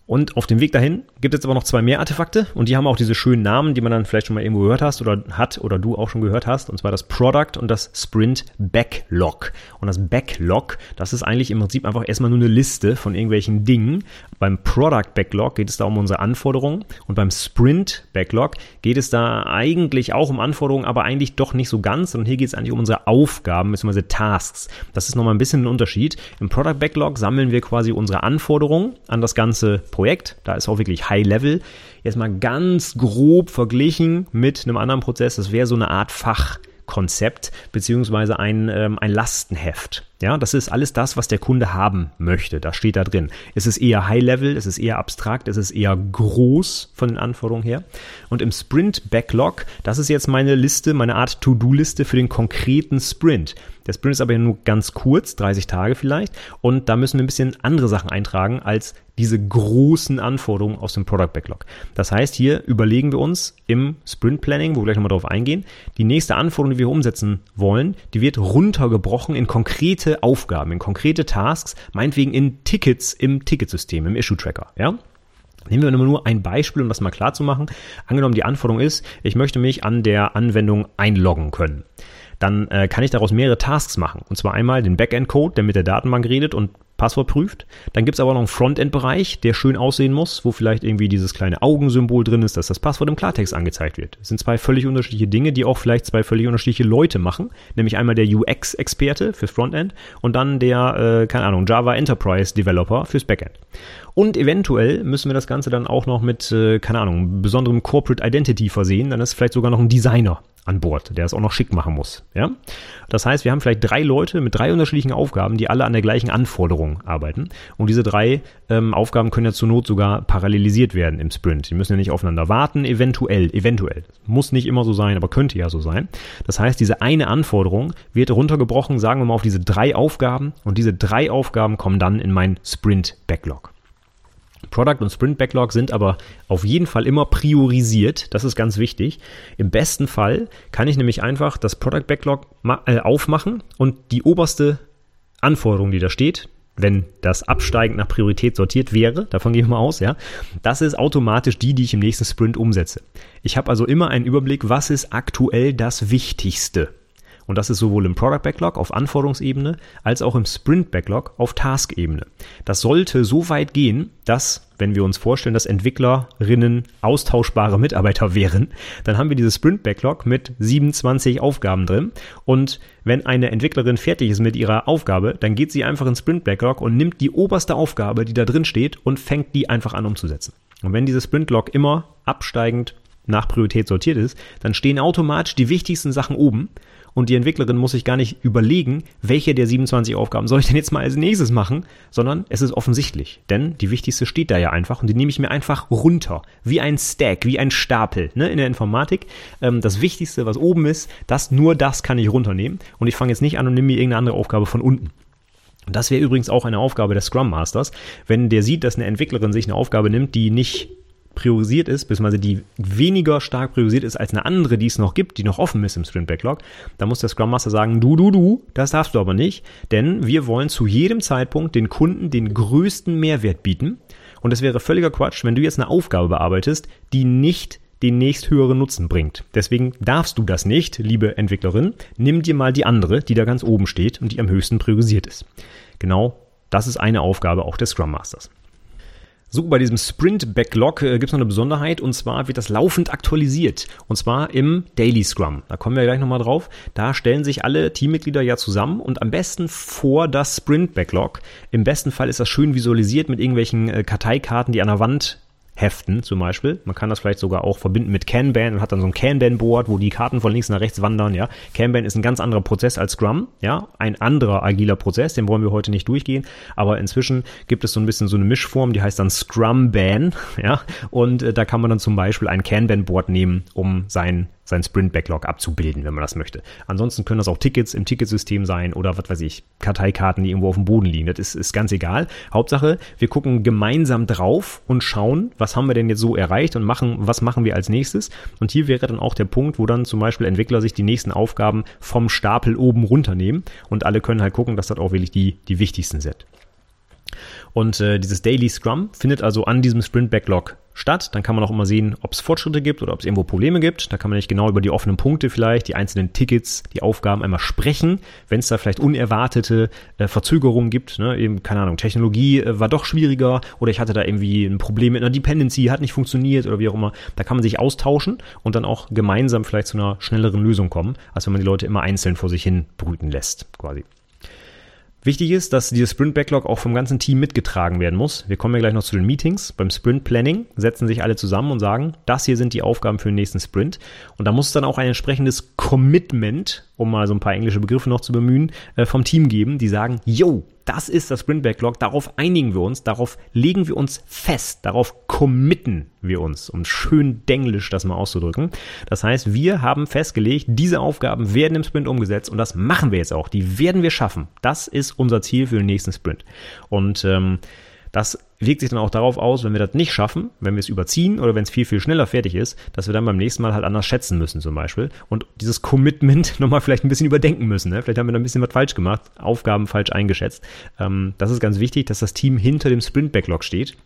Und auf dem Weg dahin gibt es aber noch zwei mehr Artefakte und die haben auch diese schönen Namen, die man dann vielleicht schon mal irgendwo gehört hast oder hat oder du auch schon gehört hast. Und zwar das Product und das Sprint Backlog. Und das Backlog, das ist eigentlich im Prinzip einfach erstmal nur eine Liste von irgendwelchen Dingen. Beim Product Backlog geht es da um unsere Anforderungen und beim Sprint Backlog geht es da eigentlich auch um Anforderungen, aber eigentlich doch nicht so ganz. Und hier geht es eigentlich um unsere Aufgaben bzw. Tasks. Das ist nochmal ein bisschen ein Unterschied. Im Product Backlog sammeln wir quasi unsere Anforderungen an das ganze Projekt. Da ist auch wirklich High Level. Jetzt mal ganz grob verglichen mit einem anderen Prozess. Das wäre so eine Art Fachkonzept beziehungsweise ein, ähm, ein Lastenheft. Ja, das ist alles das, was der Kunde haben möchte. Das steht da drin. Es ist eher High Level, es ist eher abstrakt, es ist eher groß von den Anforderungen her. Und im Sprint Backlog, das ist jetzt meine Liste, meine Art To-Do-Liste für den konkreten Sprint. Der Sprint ist aber nur ganz kurz, 30 Tage vielleicht. Und da müssen wir ein bisschen andere Sachen eintragen als diese großen Anforderungen aus dem Product Backlog. Das heißt, hier überlegen wir uns im Sprint Planning, wo wir gleich nochmal drauf eingehen, die nächste Anforderung, die wir umsetzen wollen, die wird runtergebrochen in konkrete Aufgaben, in konkrete Tasks, meinetwegen in Tickets im Ticketsystem, im Issue Tracker, ja? Nehmen wir nur ein Beispiel, um das mal klar zu machen. Angenommen, die Anforderung ist, ich möchte mich an der Anwendung einloggen können dann äh, kann ich daraus mehrere Tasks machen. Und zwar einmal den Backend-Code, der mit der Datenbank redet und Passwort prüft. Dann gibt's aber noch einen Frontend-Bereich, der schön aussehen muss, wo vielleicht irgendwie dieses kleine Augensymbol drin ist, dass das Passwort im Klartext angezeigt wird. Das sind zwei völlig unterschiedliche Dinge, die auch vielleicht zwei völlig unterschiedliche Leute machen. Nämlich einmal der UX-Experte fürs Frontend und dann der, äh, keine Ahnung, Java Enterprise Developer fürs Backend. Und eventuell müssen wir das Ganze dann auch noch mit, äh, keine Ahnung, besonderem Corporate Identity versehen. Dann ist vielleicht sogar noch ein Designer an Bord, der es auch noch schick machen muss. Ja? Das heißt, wir haben vielleicht drei Leute mit drei unterschiedlichen Aufgaben, die alle an der gleichen Anforderung arbeiten. Und diese drei ähm, Aufgaben können ja zur Not sogar parallelisiert werden im Sprint. Die müssen ja nicht aufeinander warten, eventuell, eventuell. Muss nicht immer so sein, aber könnte ja so sein. Das heißt, diese eine Anforderung wird runtergebrochen, sagen wir mal, auf diese drei Aufgaben. Und diese drei Aufgaben kommen dann in mein Sprint-Backlog. Product und Sprint Backlog sind aber auf jeden Fall immer priorisiert. Das ist ganz wichtig. Im besten Fall kann ich nämlich einfach das Product Backlog äh, aufmachen und die oberste Anforderung, die da steht, wenn das absteigend nach Priorität sortiert wäre, davon gehe ich mal aus, ja, das ist automatisch die, die ich im nächsten Sprint umsetze. Ich habe also immer einen Überblick, was ist aktuell das Wichtigste. Und das ist sowohl im Product Backlog auf Anforderungsebene als auch im Sprint Backlog auf Task-Ebene. Das sollte so weit gehen, dass, wenn wir uns vorstellen, dass Entwicklerinnen austauschbare Mitarbeiter wären, dann haben wir dieses Sprint Backlog mit 27 Aufgaben drin. Und wenn eine Entwicklerin fertig ist mit ihrer Aufgabe, dann geht sie einfach ins Sprint Backlog und nimmt die oberste Aufgabe, die da drin steht, und fängt die einfach an umzusetzen. Und wenn dieses Sprint Log immer absteigend nach Priorität sortiert ist, dann stehen automatisch die wichtigsten Sachen oben und die Entwicklerin muss sich gar nicht überlegen, welche der 27 Aufgaben soll ich denn jetzt mal als nächstes machen, sondern es ist offensichtlich, denn die wichtigste steht da ja einfach und die nehme ich mir einfach runter, wie ein Stack, wie ein Stapel ne, in der Informatik. Ähm, das Wichtigste, was oben ist, das nur das kann ich runternehmen und ich fange jetzt nicht an und nehme mir irgendeine andere Aufgabe von unten. Das wäre übrigens auch eine Aufgabe des Scrum Masters, wenn der sieht, dass eine Entwicklerin sich eine Aufgabe nimmt, die nicht priorisiert ist, beziehungsweise die weniger stark priorisiert ist als eine andere, die es noch gibt, die noch offen ist im Sprint Backlog, da muss der Scrum Master sagen, du, du, du, das darfst du aber nicht, denn wir wollen zu jedem Zeitpunkt den Kunden den größten Mehrwert bieten. Und es wäre völliger Quatsch, wenn du jetzt eine Aufgabe bearbeitest, die nicht den nächsthöheren Nutzen bringt. Deswegen darfst du das nicht, liebe Entwicklerin. Nimm dir mal die andere, die da ganz oben steht und die am höchsten priorisiert ist. Genau das ist eine Aufgabe auch des Scrum Masters. So, bei diesem Sprint-Backlog äh, gibt es noch eine Besonderheit und zwar wird das laufend aktualisiert und zwar im Daily Scrum. Da kommen wir gleich nochmal drauf. Da stellen sich alle Teammitglieder ja zusammen und am besten vor das Sprint-Backlog. Im besten Fall ist das schön visualisiert mit irgendwelchen äh, Karteikarten, die an der Wand heften zum Beispiel. Man kann das vielleicht sogar auch verbinden mit Kanban und hat dann so ein Kanban-Board, wo die Karten von links nach rechts wandern, ja. Kanban ist ein ganz anderer Prozess als Scrum, ja. Ein anderer agiler Prozess, den wollen wir heute nicht durchgehen, aber inzwischen gibt es so ein bisschen so eine Mischform, die heißt dann Scrum-Ban, ja. Und äh, da kann man dann zum Beispiel ein Kanban-Board nehmen, um sein sein Sprint-Backlog abzubilden, wenn man das möchte. Ansonsten können das auch Tickets im Ticketsystem sein oder was weiß ich, Karteikarten, die irgendwo auf dem Boden liegen. Das ist, ist ganz egal. Hauptsache, wir gucken gemeinsam drauf und schauen, was haben wir denn jetzt so erreicht und machen, was machen wir als nächstes. Und hier wäre dann auch der Punkt, wo dann zum Beispiel Entwickler sich die nächsten Aufgaben vom Stapel oben runternehmen und alle können halt gucken, dass das auch wirklich die, die wichtigsten sind. Und äh, dieses Daily Scrum findet also an diesem Sprint Backlog statt. Dann kann man auch immer sehen, ob es Fortschritte gibt oder ob es irgendwo Probleme gibt. Da kann man nicht genau über die offenen Punkte vielleicht, die einzelnen Tickets, die Aufgaben einmal sprechen. Wenn es da vielleicht unerwartete äh, Verzögerungen gibt, ne, eben, keine Ahnung, Technologie äh, war doch schwieriger oder ich hatte da irgendwie ein Problem mit einer Dependency, hat nicht funktioniert oder wie auch immer. Da kann man sich austauschen und dann auch gemeinsam vielleicht zu einer schnelleren Lösung kommen, als wenn man die Leute immer einzeln vor sich hin brüten lässt, quasi. Wichtig ist, dass dieses Sprint Backlog auch vom ganzen Team mitgetragen werden muss. Wir kommen ja gleich noch zu den Meetings. Beim Sprint Planning setzen sich alle zusammen und sagen, das hier sind die Aufgaben für den nächsten Sprint. Und da muss dann auch ein entsprechendes Commitment um mal so ein paar englische Begriffe noch zu bemühen, äh, vom Team geben, die sagen, yo, das ist das Sprint Backlog, darauf einigen wir uns, darauf legen wir uns fest, darauf committen wir uns, um schön denglisch das mal auszudrücken. Das heißt, wir haben festgelegt, diese Aufgaben werden im Sprint umgesetzt und das machen wir jetzt auch. Die werden wir schaffen. Das ist unser Ziel für den nächsten Sprint. Und ähm, das wirkt sich dann auch darauf aus, wenn wir das nicht schaffen, wenn wir es überziehen oder wenn es viel, viel schneller fertig ist, dass wir dann beim nächsten Mal halt anders schätzen müssen zum Beispiel und dieses Commitment nochmal vielleicht ein bisschen überdenken müssen. Ne? Vielleicht haben wir da ein bisschen was falsch gemacht, Aufgaben falsch eingeschätzt. Ähm, das ist ganz wichtig, dass das Team hinter dem Sprint-Backlog steht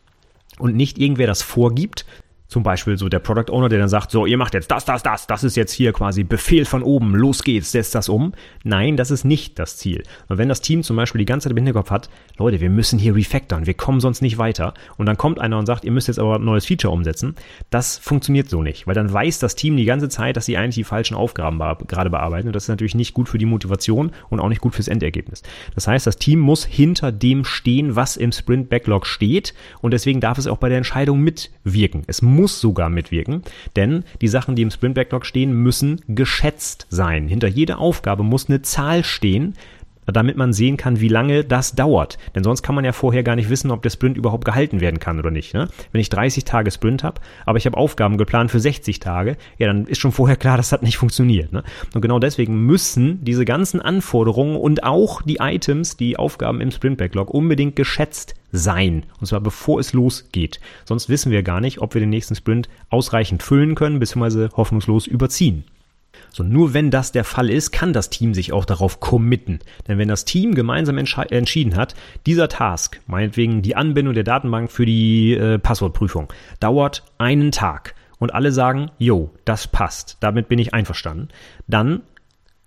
und nicht irgendwer das vorgibt, zum Beispiel so der Product Owner, der dann sagt, so, ihr macht jetzt das, das, das, das ist jetzt hier quasi Befehl von oben, los geht's, setzt das um. Nein, das ist nicht das Ziel. Und wenn das Team zum Beispiel die ganze Zeit im Hinterkopf hat, Leute, wir müssen hier refactoren, wir kommen sonst nicht weiter. Und dann kommt einer und sagt, ihr müsst jetzt aber ein neues Feature umsetzen. Das funktioniert so nicht, weil dann weiß das Team die ganze Zeit, dass sie eigentlich die falschen Aufgaben gerade bearbeiten. Und das ist natürlich nicht gut für die Motivation und auch nicht gut fürs Endergebnis. Das heißt, das Team muss hinter dem stehen, was im Sprint Backlog steht. Und deswegen darf es auch bei der Entscheidung mitwirken. Es muss muss sogar mitwirken, denn die Sachen, die im Sprint Backlog stehen, müssen geschätzt sein. Hinter jeder Aufgabe muss eine Zahl stehen, damit man sehen kann, wie lange das dauert. Denn sonst kann man ja vorher gar nicht wissen, ob der Sprint überhaupt gehalten werden kann oder nicht. Ne? Wenn ich 30 Tage Sprint habe, aber ich habe Aufgaben geplant für 60 Tage, ja, dann ist schon vorher klar, das nicht funktioniert. Ne? Und genau deswegen müssen diese ganzen Anforderungen und auch die Items, die Aufgaben im Sprint Backlog unbedingt geschätzt sein. Und zwar bevor es losgeht. Sonst wissen wir gar nicht, ob wir den nächsten Sprint ausreichend füllen können, beziehungsweise hoffnungslos überziehen. So, nur wenn das der Fall ist, kann das Team sich auch darauf committen. Denn wenn das Team gemeinsam entschieden hat, dieser Task, meinetwegen die Anbindung der Datenbank für die äh, Passwortprüfung, dauert einen Tag und alle sagen, jo, das passt, damit bin ich einverstanden, dann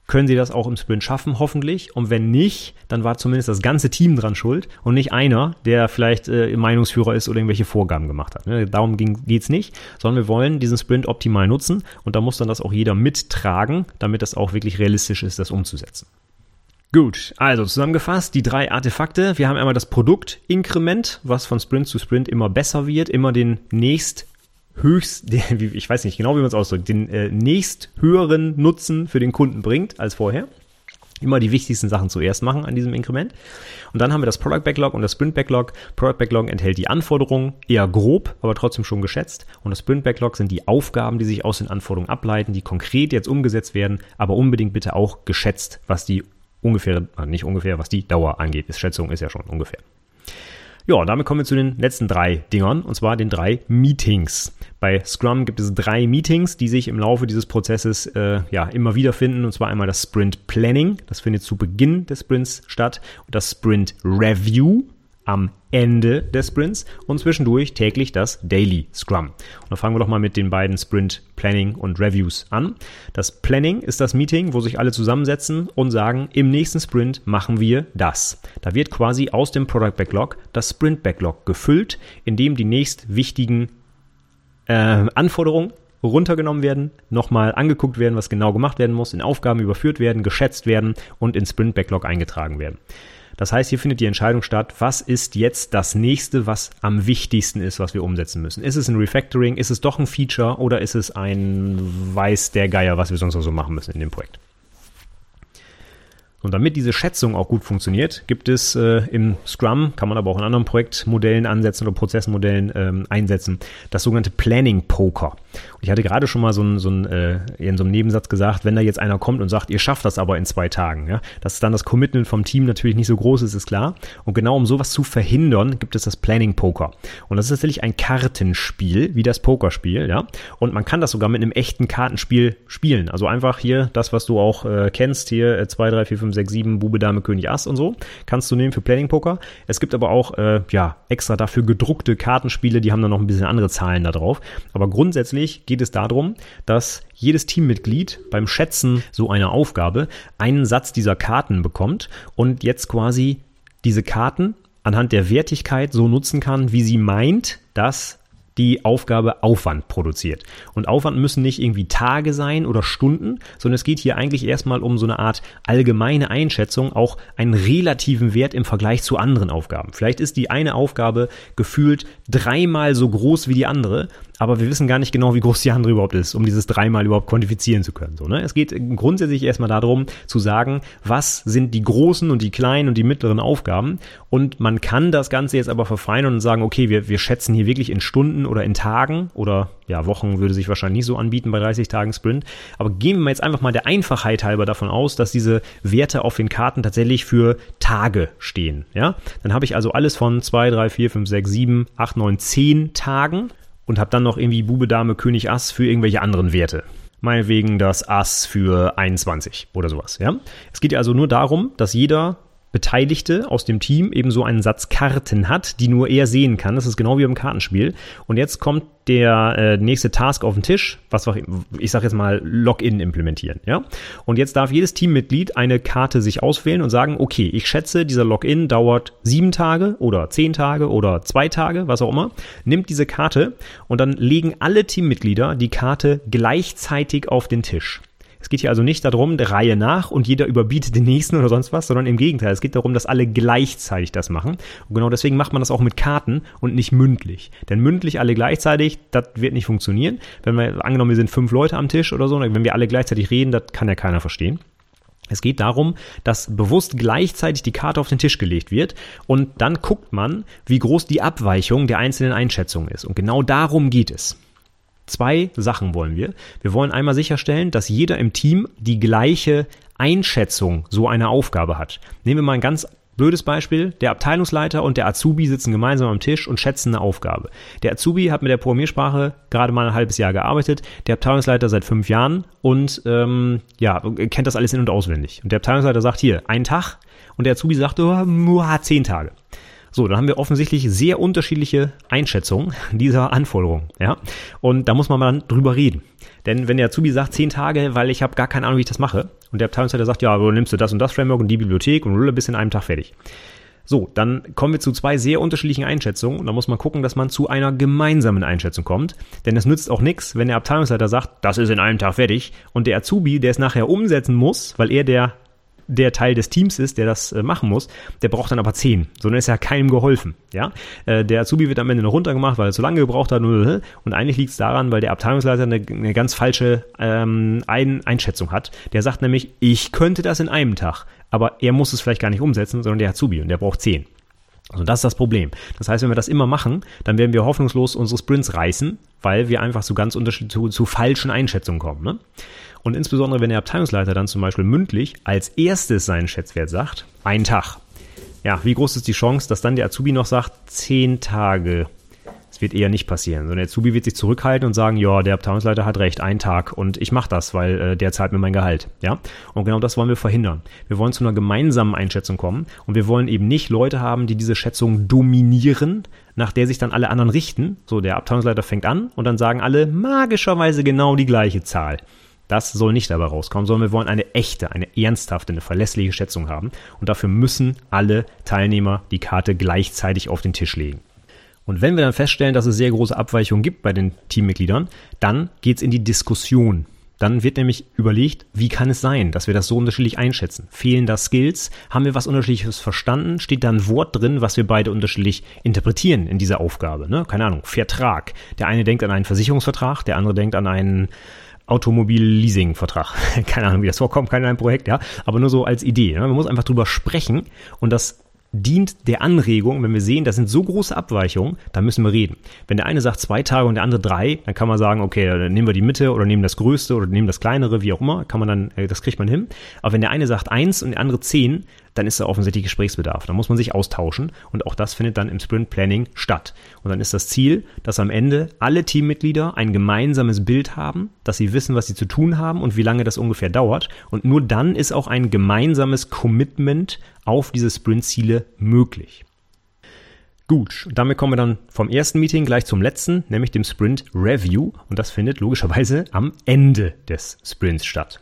können sie das auch im Sprint schaffen, hoffentlich. Und wenn nicht, dann war zumindest das ganze Team dran schuld und nicht einer, der vielleicht äh, Meinungsführer ist oder irgendwelche Vorgaben gemacht hat. Ne? Darum geht es nicht, sondern wir wollen diesen Sprint optimal nutzen und da muss dann das auch jeder mittragen, damit das auch wirklich realistisch ist, das umzusetzen. Gut, also zusammengefasst, die drei Artefakte. Wir haben einmal das Produktinkrement, was von Sprint zu Sprint immer besser wird, immer den nächst höchst, ich weiß nicht genau, wie man es ausdrückt, den äh, nächst höheren Nutzen für den Kunden bringt als vorher. Immer die wichtigsten Sachen zuerst machen an diesem Inkrement. Und dann haben wir das Product Backlog und das Sprint Backlog. Product Backlog enthält die Anforderungen, eher grob, aber trotzdem schon geschätzt. Und das Sprint Backlog sind die Aufgaben, die sich aus den Anforderungen ableiten, die konkret jetzt umgesetzt werden, aber unbedingt bitte auch geschätzt, was die ungefähr, äh, nicht ungefähr, was die Dauer angeht. Ist Schätzung ist ja schon ungefähr. Ja, damit kommen wir zu den letzten drei Dingern, und zwar den drei Meetings. Bei Scrum gibt es drei Meetings, die sich im Laufe dieses Prozesses äh, ja immer wieder finden, und zwar einmal das Sprint Planning, das findet zu Beginn des Sprints statt, und das Sprint Review, am Ende des Sprints und zwischendurch täglich das Daily Scrum. Und dann fangen wir doch mal mit den beiden Sprint Planning und Reviews an. Das Planning ist das Meeting, wo sich alle zusammensetzen und sagen, im nächsten Sprint machen wir das. Da wird quasi aus dem Product Backlog das Sprint Backlog gefüllt, in dem die nächst wichtigen äh, Anforderungen runtergenommen werden, nochmal angeguckt werden, was genau gemacht werden muss, in Aufgaben überführt werden, geschätzt werden und in Sprint Backlog eingetragen werden. Das heißt, hier findet die Entscheidung statt, was ist jetzt das nächste, was am wichtigsten ist, was wir umsetzen müssen. Ist es ein Refactoring, ist es doch ein Feature oder ist es ein Weiß der Geier, was wir sonst noch so machen müssen in dem Projekt? Und damit diese Schätzung auch gut funktioniert, gibt es äh, im Scrum, kann man aber auch in anderen Projektmodellen ansetzen oder Prozessmodellen ähm, einsetzen, das sogenannte Planning Poker. Und ich hatte gerade schon mal so, ein, so ein, äh, in so einem Nebensatz gesagt, wenn da jetzt einer kommt und sagt, ihr schafft das aber in zwei Tagen, ja, dass dann das Commitment vom Team natürlich nicht so groß ist, ist klar. Und genau um sowas zu verhindern, gibt es das Planning Poker. Und das ist tatsächlich ein Kartenspiel, wie das Pokerspiel, ja. Und man kann das sogar mit einem echten Kartenspiel spielen. Also einfach hier das, was du auch äh, kennst, hier 2, 3, 4, 5, 6, 7, Bube, Dame, König, Ass und so. Kannst du nehmen für Planning Poker. Es gibt aber auch, äh, ja, extra dafür gedruckte Kartenspiele, die haben dann noch ein bisschen andere Zahlen da drauf. Aber grundsätzlich geht es darum, dass jedes Teammitglied beim Schätzen so einer Aufgabe einen Satz dieser Karten bekommt und jetzt quasi diese Karten anhand der Wertigkeit so nutzen kann, wie sie meint, dass die Aufgabe Aufwand produziert. Und Aufwand müssen nicht irgendwie Tage sein oder Stunden, sondern es geht hier eigentlich erstmal um so eine Art allgemeine Einschätzung, auch einen relativen Wert im Vergleich zu anderen Aufgaben. Vielleicht ist die eine Aufgabe gefühlt dreimal so groß wie die andere, aber wir wissen gar nicht genau, wie groß die andere überhaupt ist, um dieses dreimal überhaupt quantifizieren zu können. So, ne? Es geht grundsätzlich erstmal darum, zu sagen, was sind die großen und die kleinen und die mittleren Aufgaben. Und man kann das Ganze jetzt aber verfeinern und sagen, okay, wir, wir schätzen hier wirklich in Stunden oder in Tagen oder ja, Wochen würde sich wahrscheinlich nicht so anbieten bei 30 Tagen Sprint. Aber gehen wir jetzt einfach mal der Einfachheit halber davon aus, dass diese Werte auf den Karten tatsächlich für Tage stehen. Ja, dann habe ich also alles von 2, 3, 4, 5, 6, 7, 8, 9, 10 Tagen und habe dann noch irgendwie Bube, Dame, König, Ass für irgendwelche anderen Werte. Meinetwegen das Ass für 21 oder sowas. Ja? Es geht also nur darum, dass jeder Beteiligte aus dem Team eben so einen Satz Karten hat, die nur er sehen kann. Das ist genau wie im Kartenspiel. Und jetzt kommt der äh, nächste Task auf den Tisch, was wir, ich sage jetzt mal Login implementieren, ja? Und jetzt darf jedes Teammitglied eine Karte sich auswählen und sagen, okay, ich schätze, dieser Login dauert sieben Tage oder zehn Tage oder zwei Tage, was auch immer. Nimmt diese Karte und dann legen alle Teammitglieder die Karte gleichzeitig auf den Tisch. Es geht hier also nicht darum, der Reihe nach und jeder überbietet den nächsten oder sonst was, sondern im Gegenteil. Es geht darum, dass alle gleichzeitig das machen. Und genau deswegen macht man das auch mit Karten und nicht mündlich. Denn mündlich alle gleichzeitig, das wird nicht funktionieren. Wenn wir, angenommen, wir sind fünf Leute am Tisch oder so, wenn wir alle gleichzeitig reden, das kann ja keiner verstehen. Es geht darum, dass bewusst gleichzeitig die Karte auf den Tisch gelegt wird und dann guckt man, wie groß die Abweichung der einzelnen Einschätzungen ist. Und genau darum geht es. Zwei Sachen wollen wir. Wir wollen einmal sicherstellen, dass jeder im Team die gleiche Einschätzung so einer Aufgabe hat. Nehmen wir mal ein ganz blödes Beispiel. Der Abteilungsleiter und der Azubi sitzen gemeinsam am Tisch und schätzen eine Aufgabe. Der Azubi hat mit der Programmiersprache gerade mal ein halbes Jahr gearbeitet, der Abteilungsleiter seit fünf Jahren und ähm, ja, kennt das alles in- und auswendig. Und der Abteilungsleiter sagt hier, einen Tag und der Azubi sagt, oh, zehn Tage. So, dann haben wir offensichtlich sehr unterschiedliche Einschätzungen dieser Anforderungen. Ja? Und da muss man mal drüber reden. Denn wenn der Azubi sagt, zehn Tage, weil ich habe gar keine Ahnung, wie ich das mache, und der Abteilungsleiter sagt, ja, du nimmst du das und das Framework und die Bibliothek und rulle bis in einem Tag fertig. So, dann kommen wir zu zwei sehr unterschiedlichen Einschätzungen und da muss man gucken, dass man zu einer gemeinsamen Einschätzung kommt. Denn es nützt auch nichts, wenn der Abteilungsleiter sagt, das ist in einem Tag fertig und der Azubi, der es nachher umsetzen muss, weil er der der Teil des Teams ist, der das äh, machen muss, der braucht dann aber zehn. So dann ist ja keinem geholfen. Ja, äh, der Azubi wird am Ende noch runtergemacht, weil er zu lange gebraucht hat. Und eigentlich liegt es daran, weil der Abteilungsleiter eine, eine ganz falsche ähm, Ein Einschätzung hat. Der sagt nämlich, ich könnte das in einem Tag, aber er muss es vielleicht gar nicht umsetzen, sondern der Azubi und der braucht zehn. Also das ist das Problem. Das heißt, wenn wir das immer machen, dann werden wir hoffnungslos unsere Sprints reißen, weil wir einfach zu ganz unterschiedlichen, zu, zu falschen Einschätzungen kommen. Ne? Und insbesondere, wenn der Abteilungsleiter dann zum Beispiel mündlich als erstes seinen Schätzwert sagt, ein Tag. Ja, wie groß ist die Chance, dass dann der Azubi noch sagt, zehn Tage? Das wird eher nicht passieren. Sondern der Azubi wird sich zurückhalten und sagen, ja, der Abteilungsleiter hat recht, ein Tag und ich mache das, weil äh, der zahlt mir mein Gehalt. Ja? Und genau das wollen wir verhindern. Wir wollen zu einer gemeinsamen Einschätzung kommen und wir wollen eben nicht Leute haben, die diese Schätzung dominieren, nach der sich dann alle anderen richten. So, der Abteilungsleiter fängt an und dann sagen alle magischerweise genau die gleiche Zahl. Das soll nicht dabei rauskommen, sondern wir wollen eine echte, eine ernsthafte, eine verlässliche Schätzung haben. Und dafür müssen alle Teilnehmer die Karte gleichzeitig auf den Tisch legen. Und wenn wir dann feststellen, dass es sehr große Abweichungen gibt bei den Teammitgliedern, dann geht's in die Diskussion. Dann wird nämlich überlegt, wie kann es sein, dass wir das so unterschiedlich einschätzen? Fehlen da Skills? Haben wir was Unterschiedliches verstanden? Steht da ein Wort drin, was wir beide unterschiedlich interpretieren in dieser Aufgabe? Ne? Keine Ahnung, Vertrag. Der eine denkt an einen Versicherungsvertrag, der andere denkt an einen Automobil-Leasing-Vertrag. Keine Ahnung, wie das vorkommt, kein ein Projekt, ja. Aber nur so als Idee. Ne? Man muss einfach drüber sprechen und das dient der Anregung, wenn wir sehen, das sind so große Abweichungen, dann müssen wir reden. Wenn der eine sagt zwei Tage und der andere drei, dann kann man sagen, okay, dann nehmen wir die Mitte oder nehmen das Größte oder nehmen das Kleinere, wie auch immer, kann man dann, äh, das kriegt man hin. Aber wenn der eine sagt eins und der andere zehn, dann ist da offensichtlich Gesprächsbedarf. Dann muss man sich austauschen und auch das findet dann im Sprint Planning statt. Und dann ist das Ziel, dass am Ende alle Teammitglieder ein gemeinsames Bild haben, dass sie wissen, was sie zu tun haben und wie lange das ungefähr dauert. Und nur dann ist auch ein gemeinsames Commitment auf diese Sprint-Ziele möglich. Gut, damit kommen wir dann vom ersten Meeting gleich zum letzten, nämlich dem Sprint Review. Und das findet logischerweise am Ende des Sprints statt.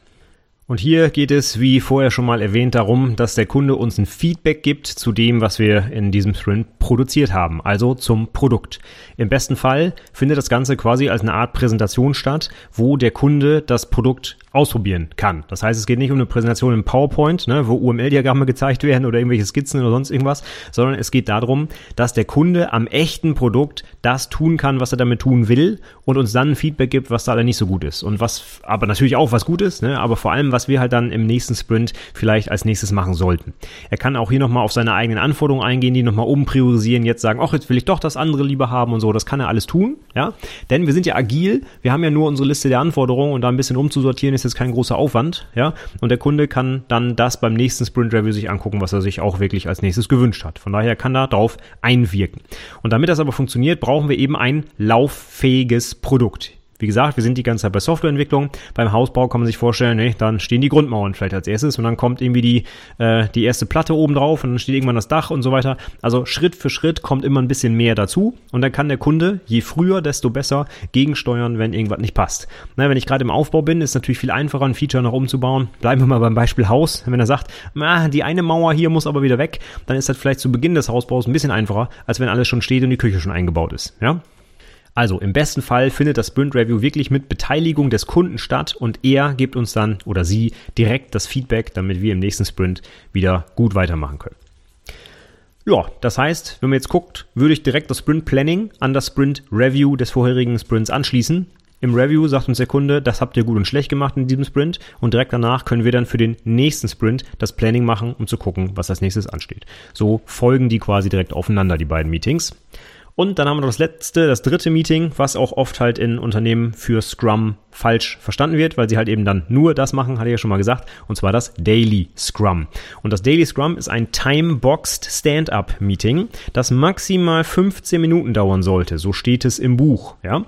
Und hier geht es, wie vorher schon mal erwähnt, darum, dass der Kunde uns ein Feedback gibt zu dem, was wir in diesem Sprint produziert haben, also zum Produkt. Im besten Fall findet das Ganze quasi als eine Art Präsentation statt, wo der Kunde das Produkt ausprobieren kann. Das heißt, es geht nicht um eine Präsentation im PowerPoint, ne, wo UML-Diagramme gezeigt werden oder irgendwelche Skizzen oder sonst irgendwas, sondern es geht darum, dass der Kunde am echten Produkt das tun kann, was er damit tun will und uns dann ein Feedback gibt, was da nicht so gut ist und was aber natürlich auch was gut ist, ne, aber vor allem was wir halt dann im nächsten Sprint vielleicht als nächstes machen sollten. Er kann auch hier nochmal auf seine eigenen Anforderungen eingehen, die nochmal umpriorisieren, jetzt sagen, ach, jetzt will ich doch das andere lieber haben und so. Das kann er alles tun, ja. Denn wir sind ja agil, wir haben ja nur unsere Liste der Anforderungen und da ein bisschen umzusortieren ist jetzt kein großer Aufwand, ja. Und der Kunde kann dann das beim nächsten Sprint Review sich angucken, was er sich auch wirklich als nächstes gewünscht hat. Von daher kann er darauf einwirken. Und damit das aber funktioniert, brauchen wir eben ein lauffähiges Produkt. Wie gesagt, wir sind die ganze Zeit bei Softwareentwicklung. Beim Hausbau kann man sich vorstellen, nee, dann stehen die Grundmauern vielleicht als erstes und dann kommt irgendwie die, äh, die erste Platte oben drauf und dann steht irgendwann das Dach und so weiter. Also Schritt für Schritt kommt immer ein bisschen mehr dazu und dann kann der Kunde, je früher, desto besser gegensteuern, wenn irgendwas nicht passt. Na, wenn ich gerade im Aufbau bin, ist natürlich viel einfacher, ein Feature noch umzubauen. Bleiben wir mal beim Beispiel Haus. Wenn er sagt, na, die eine Mauer hier muss aber wieder weg, dann ist das vielleicht zu Beginn des Hausbaus ein bisschen einfacher, als wenn alles schon steht und die Küche schon eingebaut ist. Ja? Also im besten Fall findet das Sprint Review wirklich mit Beteiligung des Kunden statt und er gibt uns dann oder sie direkt das Feedback, damit wir im nächsten Sprint wieder gut weitermachen können. Ja, das heißt, wenn man jetzt guckt, würde ich direkt das Sprint Planning an das Sprint Review des vorherigen Sprints anschließen. Im Review sagt uns der Kunde, das habt ihr gut und schlecht gemacht in diesem Sprint und direkt danach können wir dann für den nächsten Sprint das Planning machen, um zu gucken, was als nächstes ansteht. So folgen die quasi direkt aufeinander, die beiden Meetings. Und dann haben wir noch das letzte, das dritte Meeting, was auch oft halt in Unternehmen für Scrum falsch verstanden wird, weil sie halt eben dann nur das machen, hatte ich ja schon mal gesagt, und zwar das Daily Scrum. Und das Daily Scrum ist ein time-boxed Stand-up-Meeting, das maximal 15 Minuten dauern sollte. So steht es im Buch, ja.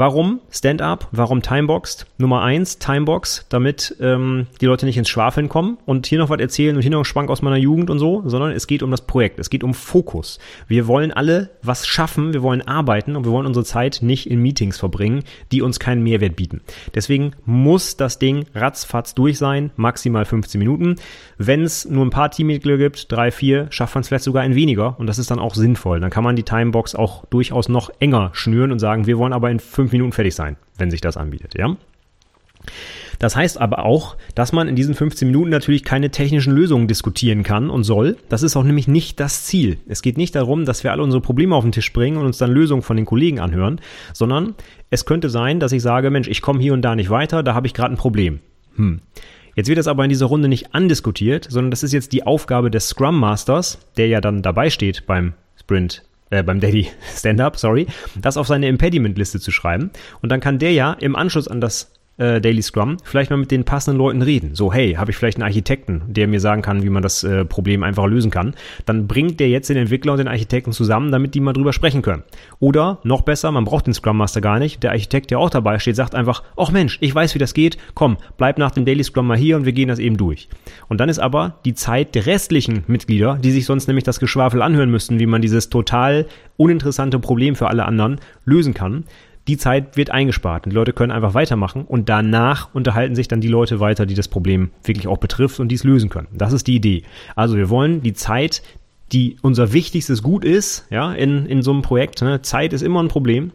Warum Stand-up? Warum Timeboxed? Nummer eins, Timebox, damit ähm, die Leute nicht ins Schwafeln kommen und hier noch was erzählen und hier noch einen Schwank aus meiner Jugend und so, sondern es geht um das Projekt, es geht um Fokus. Wir wollen alle was schaffen, wir wollen arbeiten und wir wollen unsere Zeit nicht in Meetings verbringen, die uns keinen Mehrwert bieten. Deswegen muss das Ding ratzfatz durch sein, maximal 15 Minuten. Wenn es nur ein paar Teammitglieder gibt, drei, vier, schafft man es vielleicht sogar ein weniger und das ist dann auch sinnvoll. Dann kann man die Timebox auch durchaus noch enger schnüren und sagen, wir wollen aber in fünf fünf Minuten fertig sein, wenn sich das anbietet, ja. Das heißt aber auch, dass man in diesen 15 Minuten natürlich keine technischen Lösungen diskutieren kann und soll. Das ist auch nämlich nicht das Ziel. Es geht nicht darum, dass wir alle unsere Probleme auf den Tisch bringen und uns dann Lösungen von den Kollegen anhören, sondern es könnte sein, dass ich sage, Mensch, ich komme hier und da nicht weiter, da habe ich gerade ein Problem. Hm. Jetzt wird das aber in dieser Runde nicht andiskutiert, sondern das ist jetzt die Aufgabe des Scrum Masters, der ja dann dabei steht beim Sprint äh, beim Daily Stand-Up, sorry, das auf seine Impediment-Liste zu schreiben. Und dann kann der ja im Anschluss an das äh, Daily Scrum vielleicht mal mit den passenden Leuten reden. So, hey, habe ich vielleicht einen Architekten, der mir sagen kann, wie man das äh, Problem einfach lösen kann. Dann bringt der jetzt den Entwickler und den Architekten zusammen, damit die mal drüber sprechen können. Oder noch besser, man braucht den Scrum Master gar nicht. Der Architekt, der auch dabei steht, sagt einfach, ach Mensch, ich weiß, wie das geht. Komm, bleib nach dem Daily Scrum mal hier und wir gehen das eben durch. Und dann ist aber die Zeit der restlichen Mitglieder, die sich sonst nämlich das Geschwafel anhören müssten, wie man dieses total uninteressante Problem für alle anderen lösen kann, die Zeit wird eingespart die Leute können einfach weitermachen und danach unterhalten sich dann die Leute weiter, die das Problem wirklich auch betrifft und dies lösen können. Das ist die Idee. Also wir wollen die Zeit, die unser wichtigstes Gut ist, ja, in, in so einem Projekt. Ne? Zeit ist immer ein Problem.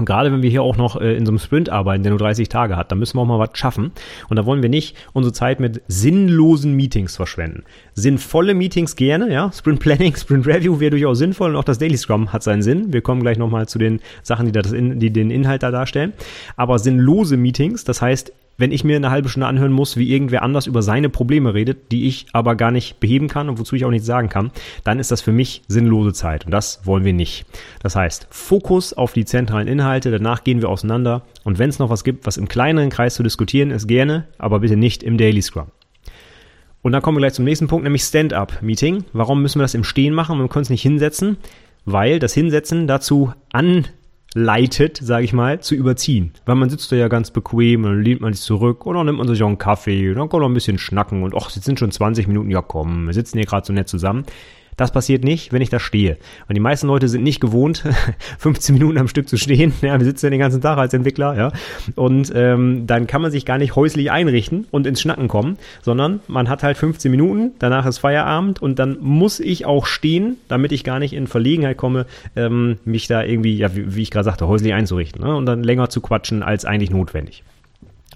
Und gerade wenn wir hier auch noch äh, in so einem Sprint arbeiten, der nur 30 Tage hat, dann müssen wir auch mal was schaffen. Und da wollen wir nicht unsere Zeit mit sinnlosen Meetings verschwenden. Sinnvolle Meetings gerne, ja. Sprint Planning, Sprint Review wäre durchaus sinnvoll und auch das Daily Scrum hat seinen Sinn. Wir kommen gleich nochmal zu den Sachen, die, das in, die den Inhalt da darstellen. Aber sinnlose Meetings, das heißt wenn ich mir eine halbe Stunde anhören muss, wie irgendwer anders über seine Probleme redet, die ich aber gar nicht beheben kann und wozu ich auch nichts sagen kann, dann ist das für mich sinnlose Zeit und das wollen wir nicht. Das heißt, Fokus auf die zentralen Inhalte, danach gehen wir auseinander und wenn es noch was gibt, was im kleineren Kreis zu diskutieren ist, gerne, aber bitte nicht im Daily Scrum. Und dann kommen wir gleich zum nächsten Punkt, nämlich Stand-up-Meeting. Warum müssen wir das im Stehen machen? Wir können es nicht hinsetzen, weil das Hinsetzen dazu an leitet, sage ich mal, zu überziehen. Weil man sitzt da ja ganz bequem und dann lehnt man sich zurück und dann nimmt man sich auch einen Kaffee und dann kann man ein bisschen schnacken und ach, jetzt sind schon 20 Minuten, ja komm, wir sitzen hier gerade so nett zusammen. Das passiert nicht, wenn ich da stehe. Und die meisten Leute sind nicht gewohnt, 15 Minuten am Stück zu stehen. Ja, wir sitzen ja den ganzen Tag als Entwickler, ja. Und ähm, dann kann man sich gar nicht häuslich einrichten und ins Schnacken kommen, sondern man hat halt 15 Minuten, danach ist Feierabend und dann muss ich auch stehen, damit ich gar nicht in Verlegenheit komme, ähm, mich da irgendwie, ja, wie, wie ich gerade sagte, häuslich einzurichten ne? und dann länger zu quatschen als eigentlich notwendig.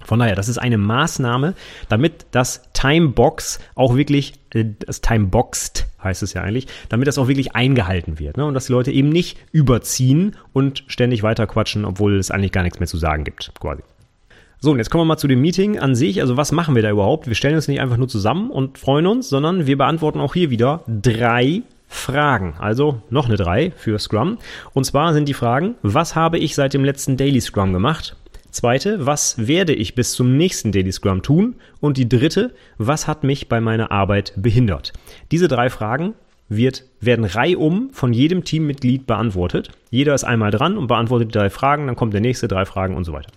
Von daher, das ist eine Maßnahme, damit das Timebox auch wirklich, äh, das Timeboxed heißt es ja eigentlich, damit das auch wirklich eingehalten wird. Ne? Und dass die Leute eben nicht überziehen und ständig weiter quatschen, obwohl es eigentlich gar nichts mehr zu sagen gibt, quasi. So, und jetzt kommen wir mal zu dem Meeting an sich. Also was machen wir da überhaupt? Wir stellen uns nicht einfach nur zusammen und freuen uns, sondern wir beantworten auch hier wieder drei Fragen. Also noch eine drei für Scrum. Und zwar sind die Fragen, was habe ich seit dem letzten Daily Scrum gemacht? Zweite, was werde ich bis zum nächsten Daily Scrum tun? Und die dritte, was hat mich bei meiner Arbeit behindert? Diese drei Fragen wird, werden reihum von jedem Teammitglied beantwortet. Jeder ist einmal dran und beantwortet die drei Fragen, dann kommt der nächste, drei Fragen und so weiter.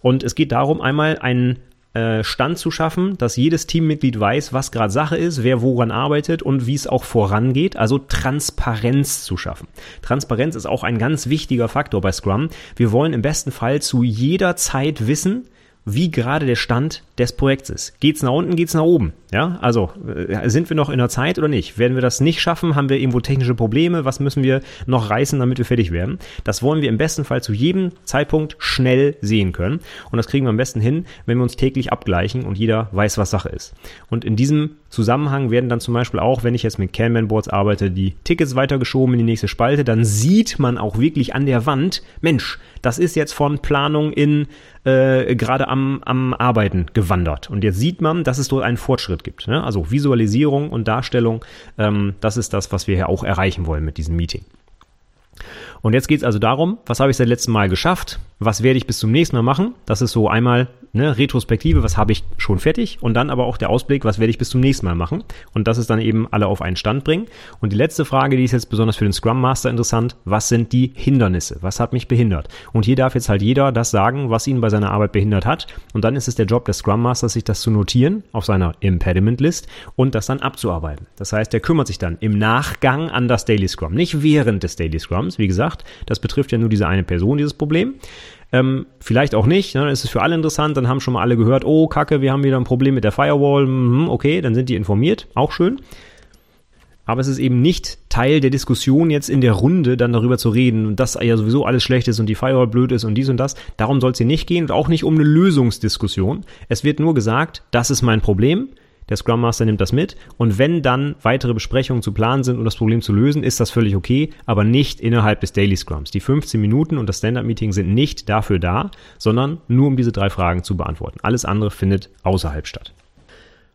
Und es geht darum, einmal einen äh, Stand zu schaffen, dass jedes Teammitglied weiß, was gerade Sache ist, wer woran arbeitet und wie es auch vorangeht, also Transparenz zu schaffen. Transparenz ist auch ein ganz wichtiger Faktor bei Scrum. Wir wollen im besten Fall zu jeder Zeit wissen, wie gerade der Stand des Projekts ist. Geht's nach unten, geht's nach oben? Ja, also äh, sind wir noch in der Zeit oder nicht? Werden wir das nicht schaffen? Haben wir irgendwo technische Probleme? Was müssen wir noch reißen, damit wir fertig werden? Das wollen wir im besten Fall zu jedem Zeitpunkt schnell sehen können. Und das kriegen wir am besten hin, wenn wir uns täglich abgleichen und jeder weiß, was Sache ist. Und in diesem Zusammenhang werden dann zum Beispiel auch, wenn ich jetzt mit Kanban-Boards arbeite, die Tickets weitergeschoben in die nächste Spalte, dann sieht man auch wirklich an der Wand, Mensch, das ist jetzt von Planung in äh, gerade am, am Arbeiten gewandert. Und jetzt sieht man, dass es dort einen Fortschritt gibt. Ne? Also Visualisierung und Darstellung, ähm, das ist das, was wir hier auch erreichen wollen mit diesem Meeting. Und jetzt geht es also darum, was habe ich seit letztem Mal geschafft? Was werde ich bis zum nächsten Mal machen? Das ist so einmal ne, Retrospektive, was habe ich schon fertig? Und dann aber auch der Ausblick, was werde ich bis zum nächsten Mal machen? Und das ist dann eben alle auf einen Stand bringen. Und die letzte Frage, die ist jetzt besonders für den Scrum Master interessant. Was sind die Hindernisse? Was hat mich behindert? Und hier darf jetzt halt jeder das sagen, was ihn bei seiner Arbeit behindert hat. Und dann ist es der Job des Scrum Masters, sich das zu notieren auf seiner Impediment List und das dann abzuarbeiten. Das heißt, der kümmert sich dann im Nachgang an das Daily Scrum, nicht während des Daily Scrums. Wie gesagt, das betrifft ja nur diese eine Person, dieses Problem. Ähm, vielleicht auch nicht, ne? dann ist es für alle interessant, dann haben schon mal alle gehört, oh Kacke, wir haben wieder ein Problem mit der Firewall, mhm, okay, dann sind die informiert, auch schön. Aber es ist eben nicht Teil der Diskussion jetzt in der Runde dann darüber zu reden, dass ja sowieso alles schlecht ist und die Firewall blöd ist und dies und das. Darum soll es hier nicht gehen und auch nicht um eine Lösungsdiskussion. Es wird nur gesagt, das ist mein Problem der Scrum Master nimmt das mit und wenn dann weitere Besprechungen zu planen sind, um das Problem zu lösen, ist das völlig okay, aber nicht innerhalb des Daily Scrums. Die 15 Minuten und das Stand-Up Meeting sind nicht dafür da, sondern nur um diese drei Fragen zu beantworten. Alles andere findet außerhalb statt.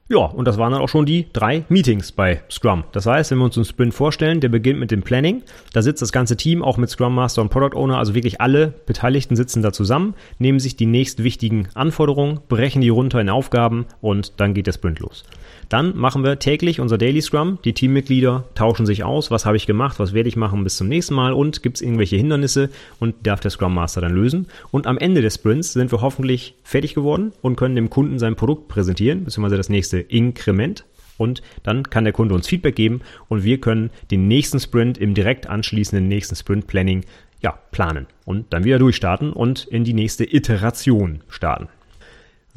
Ja, und das waren dann auch schon die drei Meetings bei Scrum. Das heißt, wenn wir uns einen Sprint vorstellen, der beginnt mit dem Planning, da sitzt das ganze Team auch mit Scrum Master und Product Owner, also wirklich alle Beteiligten sitzen da zusammen, nehmen sich die nächst wichtigen Anforderungen, brechen die runter in Aufgaben und dann geht der Sprint los. Dann machen wir täglich unser Daily Scrum. Die Teammitglieder tauschen sich aus. Was habe ich gemacht? Was werde ich machen bis zum nächsten Mal? Und gibt es irgendwelche Hindernisse? Und darf der Scrum Master dann lösen. Und am Ende des Sprints sind wir hoffentlich fertig geworden und können dem Kunden sein Produkt präsentieren, beziehungsweise das nächste Inkrement und dann kann der Kunde uns Feedback geben und wir können den nächsten Sprint im direkt anschließenden nächsten Sprint Planning ja, planen und dann wieder durchstarten und in die nächste Iteration starten.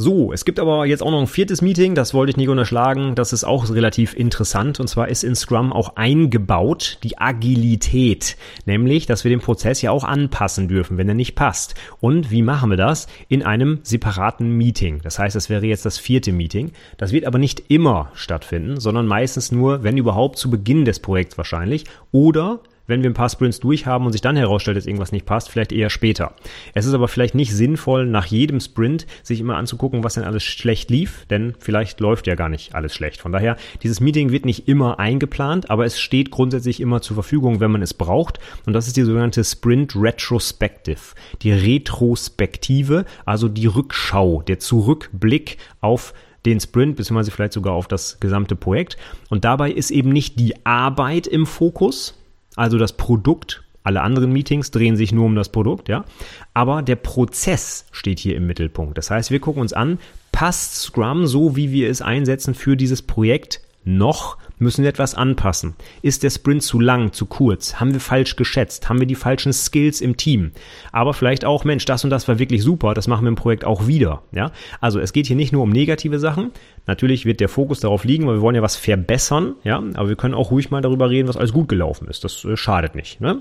So, es gibt aber jetzt auch noch ein viertes Meeting, das wollte ich nicht unterschlagen. Das ist auch relativ interessant. Und zwar ist in Scrum auch eingebaut die Agilität. Nämlich, dass wir den Prozess ja auch anpassen dürfen, wenn er nicht passt. Und wie machen wir das? In einem separaten Meeting. Das heißt, das wäre jetzt das vierte Meeting. Das wird aber nicht immer stattfinden, sondern meistens nur, wenn überhaupt, zu Beginn des Projekts wahrscheinlich. Oder wenn wir ein paar Sprints durchhaben und sich dann herausstellt, dass irgendwas nicht passt, vielleicht eher später. Es ist aber vielleicht nicht sinnvoll, nach jedem Sprint sich immer anzugucken, was denn alles schlecht lief, denn vielleicht läuft ja gar nicht alles schlecht. Von daher, dieses Meeting wird nicht immer eingeplant, aber es steht grundsätzlich immer zur Verfügung, wenn man es braucht. Und das ist die sogenannte Sprint Retrospective, die Retrospektive, also die Rückschau, der Zurückblick auf den Sprint, beziehungsweise vielleicht sogar auf das gesamte Projekt. Und dabei ist eben nicht die Arbeit im Fokus, also das Produkt. Alle anderen Meetings drehen sich nur um das Produkt, ja. Aber der Prozess steht hier im Mittelpunkt. Das heißt, wir gucken uns an, passt Scrum so, wie wir es einsetzen für dieses Projekt noch Müssen wir etwas anpassen? Ist der Sprint zu lang, zu kurz? Haben wir falsch geschätzt? Haben wir die falschen Skills im Team? Aber vielleicht auch, Mensch, das und das war wirklich super, das machen wir im Projekt auch wieder. Ja? Also es geht hier nicht nur um negative Sachen. Natürlich wird der Fokus darauf liegen, weil wir wollen ja was verbessern, ja, aber wir können auch ruhig mal darüber reden, was alles gut gelaufen ist. Das äh, schadet nicht. Ne?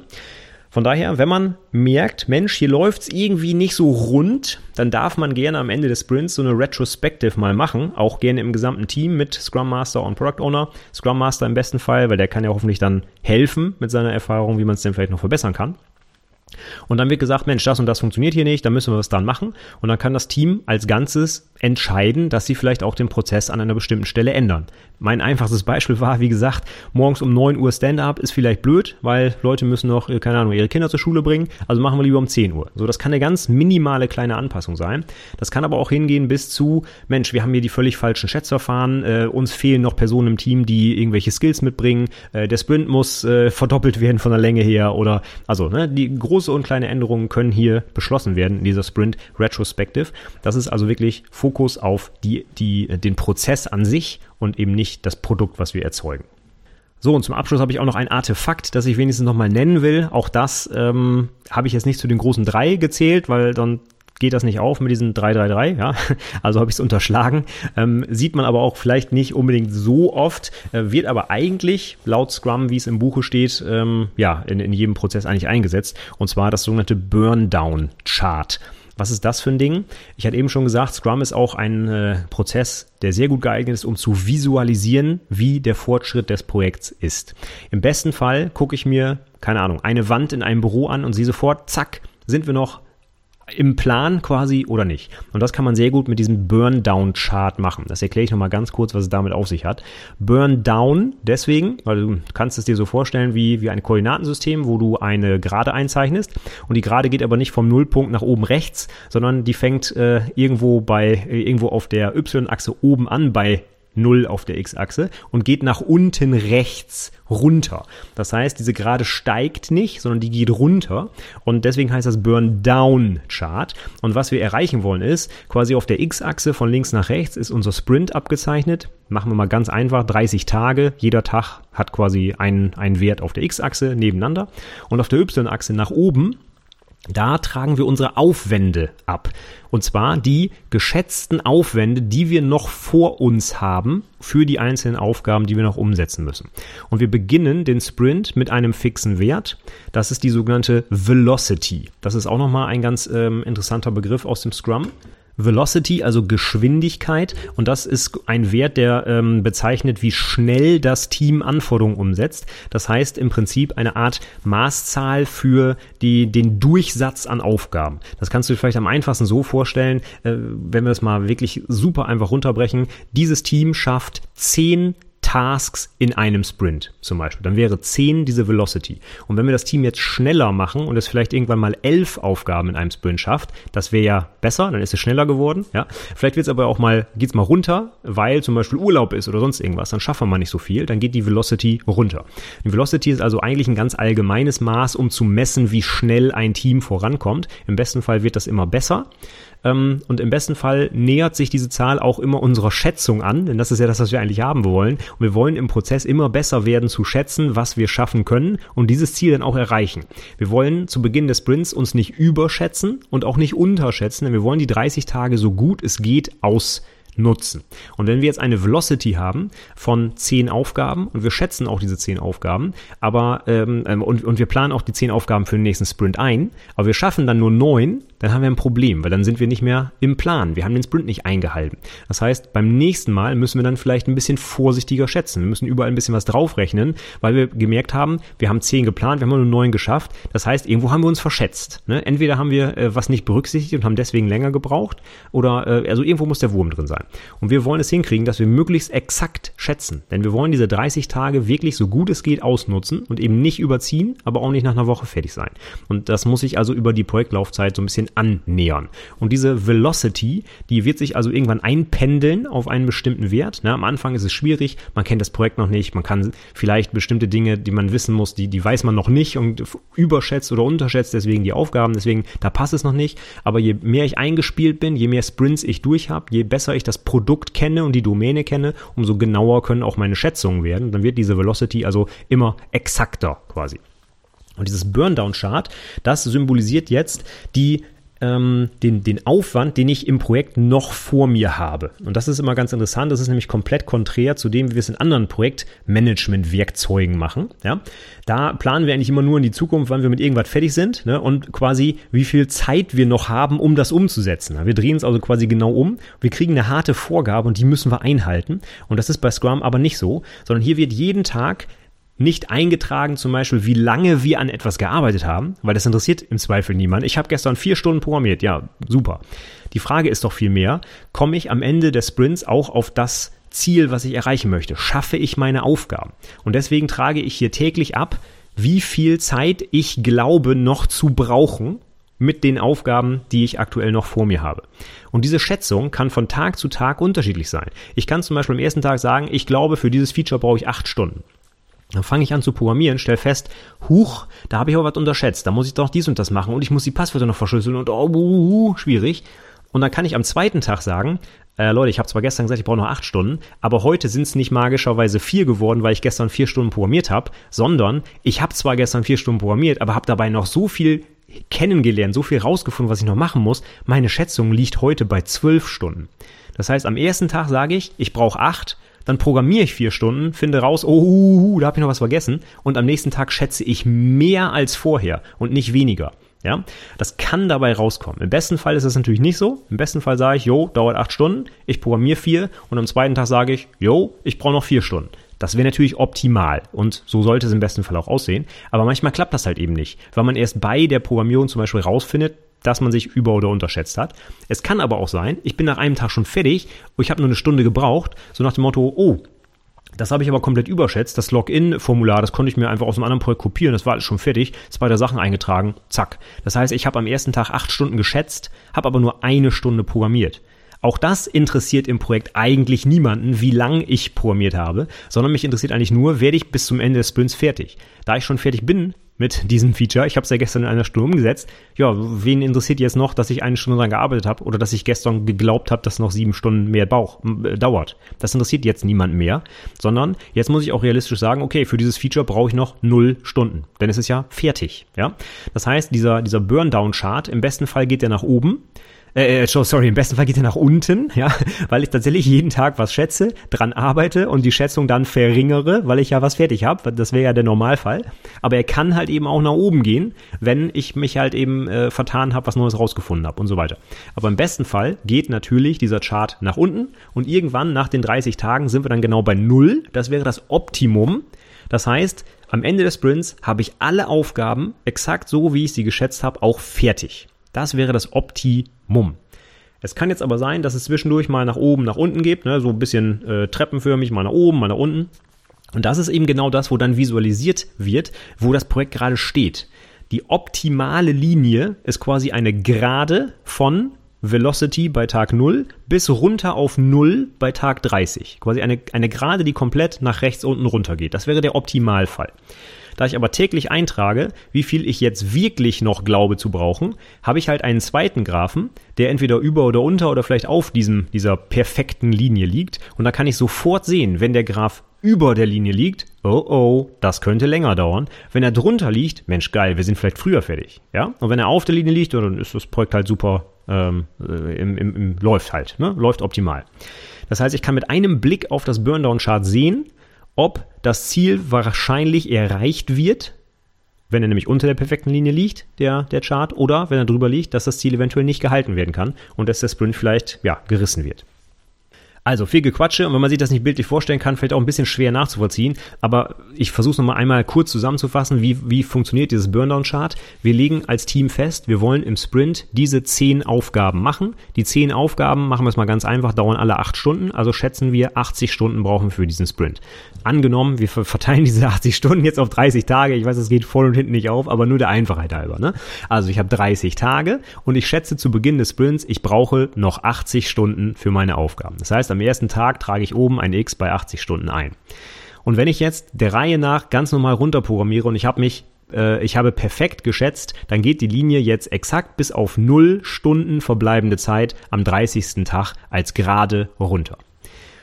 Von daher, wenn man merkt, Mensch, hier läuft's irgendwie nicht so rund, dann darf man gerne am Ende des Sprints so eine Retrospective mal machen, auch gerne im gesamten Team mit Scrum Master und Product Owner. Scrum Master im besten Fall, weil der kann ja hoffentlich dann helfen mit seiner Erfahrung, wie man es denn vielleicht noch verbessern kann. Und dann wird gesagt, Mensch, das und das funktioniert hier nicht, da müssen wir was dran machen. Und dann kann das Team als Ganzes entscheiden, dass sie vielleicht auch den Prozess an einer bestimmten Stelle ändern. Mein einfachstes Beispiel war, wie gesagt, morgens um 9 Uhr Stand-up ist vielleicht blöd, weil Leute müssen noch, äh, keine Ahnung, ihre Kinder zur Schule bringen. Also machen wir lieber um 10 Uhr. So, das kann eine ganz minimale kleine Anpassung sein. Das kann aber auch hingehen bis zu, Mensch, wir haben hier die völlig falschen Schätzverfahren, äh, uns fehlen noch Personen im Team, die irgendwelche Skills mitbringen, äh, der Sprint muss äh, verdoppelt werden von der Länge her oder, also, ne, die große und kleine Änderungen können hier beschlossen werden in dieser Sprint Retrospective. Das ist also wirklich Fokus auf die, die, den Prozess an sich und eben nicht das Produkt, was wir erzeugen. So, und zum Abschluss habe ich auch noch ein Artefakt, das ich wenigstens nochmal nennen will. Auch das ähm, habe ich jetzt nicht zu den großen drei gezählt, weil dann geht das nicht auf mit diesen 333, ja. Also habe ich es unterschlagen. Ähm, sieht man aber auch vielleicht nicht unbedingt so oft, äh, wird aber eigentlich laut Scrum, wie es im Buche steht, ähm, ja, in, in jedem Prozess eigentlich eingesetzt. Und zwar das sogenannte Burn-Down-Chart. Was ist das für ein Ding? Ich hatte eben schon gesagt, Scrum ist auch ein äh, Prozess, der sehr gut geeignet ist, um zu visualisieren, wie der Fortschritt des Projekts ist. Im besten Fall gucke ich mir, keine Ahnung, eine Wand in einem Büro an und sehe sofort, zack, sind wir noch im Plan quasi oder nicht. Und das kann man sehr gut mit diesem Burn-Down-Chart machen. Das erkläre ich nochmal ganz kurz, was es damit auf sich hat. Burn-Down deswegen, weil du kannst es dir so vorstellen wie, wie ein Koordinatensystem, wo du eine Gerade einzeichnest. Und die Gerade geht aber nicht vom Nullpunkt nach oben rechts, sondern die fängt äh, irgendwo bei, äh, irgendwo auf der Y-Achse oben an bei 0 auf der x-Achse und geht nach unten rechts runter. Das heißt, diese Gerade steigt nicht, sondern die geht runter und deswegen heißt das Burn-Down-Chart. Und was wir erreichen wollen ist, quasi auf der x-Achse von links nach rechts ist unser Sprint abgezeichnet. Machen wir mal ganz einfach, 30 Tage. Jeder Tag hat quasi einen, einen Wert auf der x-Achse nebeneinander und auf der y-Achse nach oben da tragen wir unsere Aufwände ab. Und zwar die geschätzten Aufwände, die wir noch vor uns haben für die einzelnen Aufgaben, die wir noch umsetzen müssen. Und wir beginnen den Sprint mit einem fixen Wert. Das ist die sogenannte Velocity. Das ist auch nochmal ein ganz ähm, interessanter Begriff aus dem Scrum. Velocity, also Geschwindigkeit. Und das ist ein Wert, der ähm, bezeichnet, wie schnell das Team Anforderungen umsetzt. Das heißt im Prinzip eine Art Maßzahl für die, den Durchsatz an Aufgaben. Das kannst du dir vielleicht am einfachsten so vorstellen, äh, wenn wir es mal wirklich super einfach runterbrechen. Dieses Team schafft zehn Tasks in einem Sprint zum Beispiel. Dann wäre 10 diese Velocity. Und wenn wir das Team jetzt schneller machen und es vielleicht irgendwann mal 11 Aufgaben in einem Sprint schafft, das wäre ja besser, dann ist es schneller geworden. Ja? Vielleicht wird es aber auch mal, geht es mal runter, weil zum Beispiel Urlaub ist oder sonst irgendwas, dann schaffen wir mal nicht so viel, dann geht die Velocity runter. Die Velocity ist also eigentlich ein ganz allgemeines Maß, um zu messen, wie schnell ein Team vorankommt. Im besten Fall wird das immer besser. Ähm, und im besten Fall nähert sich diese Zahl auch immer unserer Schätzung an, denn das ist ja das, was wir eigentlich haben wollen. Und wir wollen im Prozess immer besser werden zu schätzen, was wir schaffen können und dieses Ziel dann auch erreichen. Wir wollen zu Beginn des Sprints uns nicht überschätzen und auch nicht unterschätzen, denn wir wollen die 30 Tage so gut es geht aus nutzen. Und wenn wir jetzt eine Velocity haben von zehn Aufgaben und wir schätzen auch diese zehn Aufgaben, aber ähm, ähm, und, und wir planen auch die zehn Aufgaben für den nächsten Sprint ein, aber wir schaffen dann nur neun, dann haben wir ein Problem, weil dann sind wir nicht mehr im Plan. Wir haben den Sprint nicht eingehalten. Das heißt, beim nächsten Mal müssen wir dann vielleicht ein bisschen vorsichtiger schätzen. Wir müssen überall ein bisschen was draufrechnen, weil wir gemerkt haben, wir haben zehn geplant, wir haben nur neun geschafft. Das heißt, irgendwo haben wir uns verschätzt. Ne? Entweder haben wir äh, was nicht berücksichtigt und haben deswegen länger gebraucht, oder äh, also irgendwo muss der Wurm drin sein. Und wir wollen es hinkriegen, dass wir möglichst exakt schätzen. Denn wir wollen diese 30 Tage wirklich so gut es geht ausnutzen und eben nicht überziehen, aber auch nicht nach einer Woche fertig sein. Und das muss sich also über die Projektlaufzeit so ein bisschen annähern. Und diese Velocity, die wird sich also irgendwann einpendeln auf einen bestimmten Wert. Na, am Anfang ist es schwierig, man kennt das Projekt noch nicht, man kann vielleicht bestimmte Dinge, die man wissen muss, die, die weiß man noch nicht und überschätzt oder unterschätzt deswegen die Aufgaben, deswegen da passt es noch nicht. Aber je mehr ich eingespielt bin, je mehr Sprints ich durch habe, je besser ich das Produkt kenne und die Domäne kenne, umso genauer können auch meine Schätzungen werden. Dann wird diese Velocity also immer exakter quasi. Und dieses Burndown-Chart, das symbolisiert jetzt die ähm, den, den Aufwand, den ich im Projekt noch vor mir habe. Und das ist immer ganz interessant. Das ist nämlich komplett konträr zu dem, wie wir es in anderen Projektmanagement-Werkzeugen machen. Ja? Da planen wir eigentlich immer nur in die Zukunft, wann wir mit irgendwas fertig sind ne? und quasi, wie viel Zeit wir noch haben, um das umzusetzen. Wir drehen es also quasi genau um. Wir kriegen eine harte Vorgabe und die müssen wir einhalten. Und das ist bei Scrum aber nicht so, sondern hier wird jeden Tag nicht eingetragen, zum Beispiel, wie lange wir an etwas gearbeitet haben, weil das interessiert im Zweifel niemand. Ich habe gestern vier Stunden programmiert, ja, super. Die Frage ist doch viel mehr, komme ich am Ende des Sprints auch auf das Ziel, was ich erreichen möchte? Schaffe ich meine Aufgaben? Und deswegen trage ich hier täglich ab, wie viel Zeit ich glaube noch zu brauchen mit den Aufgaben, die ich aktuell noch vor mir habe. Und diese Schätzung kann von Tag zu Tag unterschiedlich sein. Ich kann zum Beispiel am ersten Tag sagen, ich glaube, für dieses Feature brauche ich acht Stunden. Dann fange ich an zu programmieren, stell fest, huch, da habe ich aber was unterschätzt, da muss ich doch dies und das machen und ich muss die Passwörter noch verschlüsseln und oh, uh, uh, schwierig. Und dann kann ich am zweiten Tag sagen, äh, Leute, ich habe zwar gestern gesagt, ich brauche noch acht Stunden, aber heute sind es nicht magischerweise vier geworden, weil ich gestern vier Stunden programmiert habe, sondern ich habe zwar gestern vier Stunden programmiert, aber habe dabei noch so viel kennengelernt, so viel rausgefunden, was ich noch machen muss. Meine Schätzung liegt heute bei zwölf Stunden. Das heißt, am ersten Tag sage ich, ich brauche acht dann programmiere ich vier Stunden, finde raus, oh, da habe ich noch was vergessen und am nächsten Tag schätze ich mehr als vorher und nicht weniger. Ja, das kann dabei rauskommen. Im besten Fall ist es natürlich nicht so. Im besten Fall sage ich, jo, dauert acht Stunden, ich programmiere vier und am zweiten Tag sage ich, jo, ich brauche noch vier Stunden. Das wäre natürlich optimal und so sollte es im besten Fall auch aussehen. Aber manchmal klappt das halt eben nicht, weil man erst bei der Programmierung zum Beispiel rausfindet, dass man sich über- oder unterschätzt hat. Es kann aber auch sein, ich bin nach einem Tag schon fertig und ich habe nur eine Stunde gebraucht, so nach dem Motto, oh, das habe ich aber komplett überschätzt. Das Login-Formular, das konnte ich mir einfach aus einem anderen Projekt kopieren. Das war alles schon fertig. Zwei der Sachen eingetragen. Zack. Das heißt, ich habe am ersten Tag acht Stunden geschätzt, habe aber nur eine Stunde programmiert. Auch das interessiert im Projekt eigentlich niemanden, wie lang ich programmiert habe, sondern mich interessiert eigentlich nur, werde ich bis zum Ende des Sprints fertig. Da ich schon fertig bin, mit diesem Feature. Ich habe es ja gestern in einer Stunde umgesetzt. Ja, wen interessiert jetzt noch, dass ich eine Stunde dran gearbeitet habe oder dass ich gestern geglaubt habe, dass noch sieben Stunden mehr Bauch äh, dauert? Das interessiert jetzt niemand mehr, sondern jetzt muss ich auch realistisch sagen, okay, für dieses Feature brauche ich noch null Stunden, denn es ist ja fertig. Ja, das heißt, dieser dieser Burndown-Chart im besten Fall geht der nach oben. Äh, äh sorry, im besten Fall geht er nach unten, ja, weil ich tatsächlich jeden Tag was schätze, dran arbeite und die Schätzung dann verringere, weil ich ja was fertig habe. Das wäre ja der Normalfall. Aber er kann halt eben auch nach oben gehen, wenn ich mich halt eben äh, vertan habe, was Neues rausgefunden habe und so weiter. Aber im besten Fall geht natürlich dieser Chart nach unten und irgendwann nach den 30 Tagen sind wir dann genau bei Null. Das wäre das Optimum. Das heißt, am Ende des Sprints habe ich alle Aufgaben exakt so, wie ich sie geschätzt habe, auch fertig. Das wäre das Optimum. Es kann jetzt aber sein, dass es zwischendurch mal nach oben, nach unten geht, ne, so ein bisschen äh, treppenförmig, mal nach oben, mal nach unten. Und das ist eben genau das, wo dann visualisiert wird, wo das Projekt gerade steht. Die optimale Linie ist quasi eine Gerade von Velocity bei Tag 0 bis runter auf 0 bei Tag 30. Quasi eine, eine Gerade, die komplett nach rechts unten runter geht. Das wäre der Optimalfall. Da ich aber täglich eintrage, wie viel ich jetzt wirklich noch glaube zu brauchen, habe ich halt einen zweiten Graphen, der entweder über oder unter oder vielleicht auf diesem, dieser perfekten Linie liegt. Und da kann ich sofort sehen, wenn der Graph über der Linie liegt, oh oh, das könnte länger dauern. Wenn er drunter liegt, Mensch geil, wir sind vielleicht früher fertig. Ja? Und wenn er auf der Linie liegt, dann ist das Projekt halt super, ähm, äh, im, im, im, läuft halt, ne? läuft optimal. Das heißt, ich kann mit einem Blick auf das Burndown-Chart sehen, ob das Ziel wahrscheinlich erreicht wird, wenn er nämlich unter der perfekten Linie liegt, der, der Chart, oder wenn er drüber liegt, dass das Ziel eventuell nicht gehalten werden kann und dass der Sprint vielleicht ja, gerissen wird. Also viel Gequatsche und wenn man sich das nicht bildlich vorstellen kann, fällt auch ein bisschen schwer nachzuvollziehen. Aber ich versuche es nochmal einmal kurz zusammenzufassen, wie, wie funktioniert dieses Burndown-Chart. Wir legen als Team fest, wir wollen im Sprint diese zehn Aufgaben machen. Die zehn Aufgaben, machen wir es mal ganz einfach, dauern alle acht Stunden. Also schätzen wir, 80 Stunden brauchen wir für diesen Sprint. Angenommen, wir verteilen diese 80 Stunden jetzt auf 30 Tage. Ich weiß, es geht voll und hinten nicht auf, aber nur der Einfachheit halber. Ne? Also ich habe 30 Tage und ich schätze zu Beginn des Sprints, ich brauche noch 80 Stunden für meine Aufgaben. Das heißt, am am ersten Tag trage ich oben ein X bei 80 Stunden ein. Und wenn ich jetzt der Reihe nach ganz normal runterprogrammiere und ich habe mich äh, ich habe perfekt geschätzt, dann geht die Linie jetzt exakt bis auf 0 Stunden verbleibende Zeit am 30. Tag als gerade runter.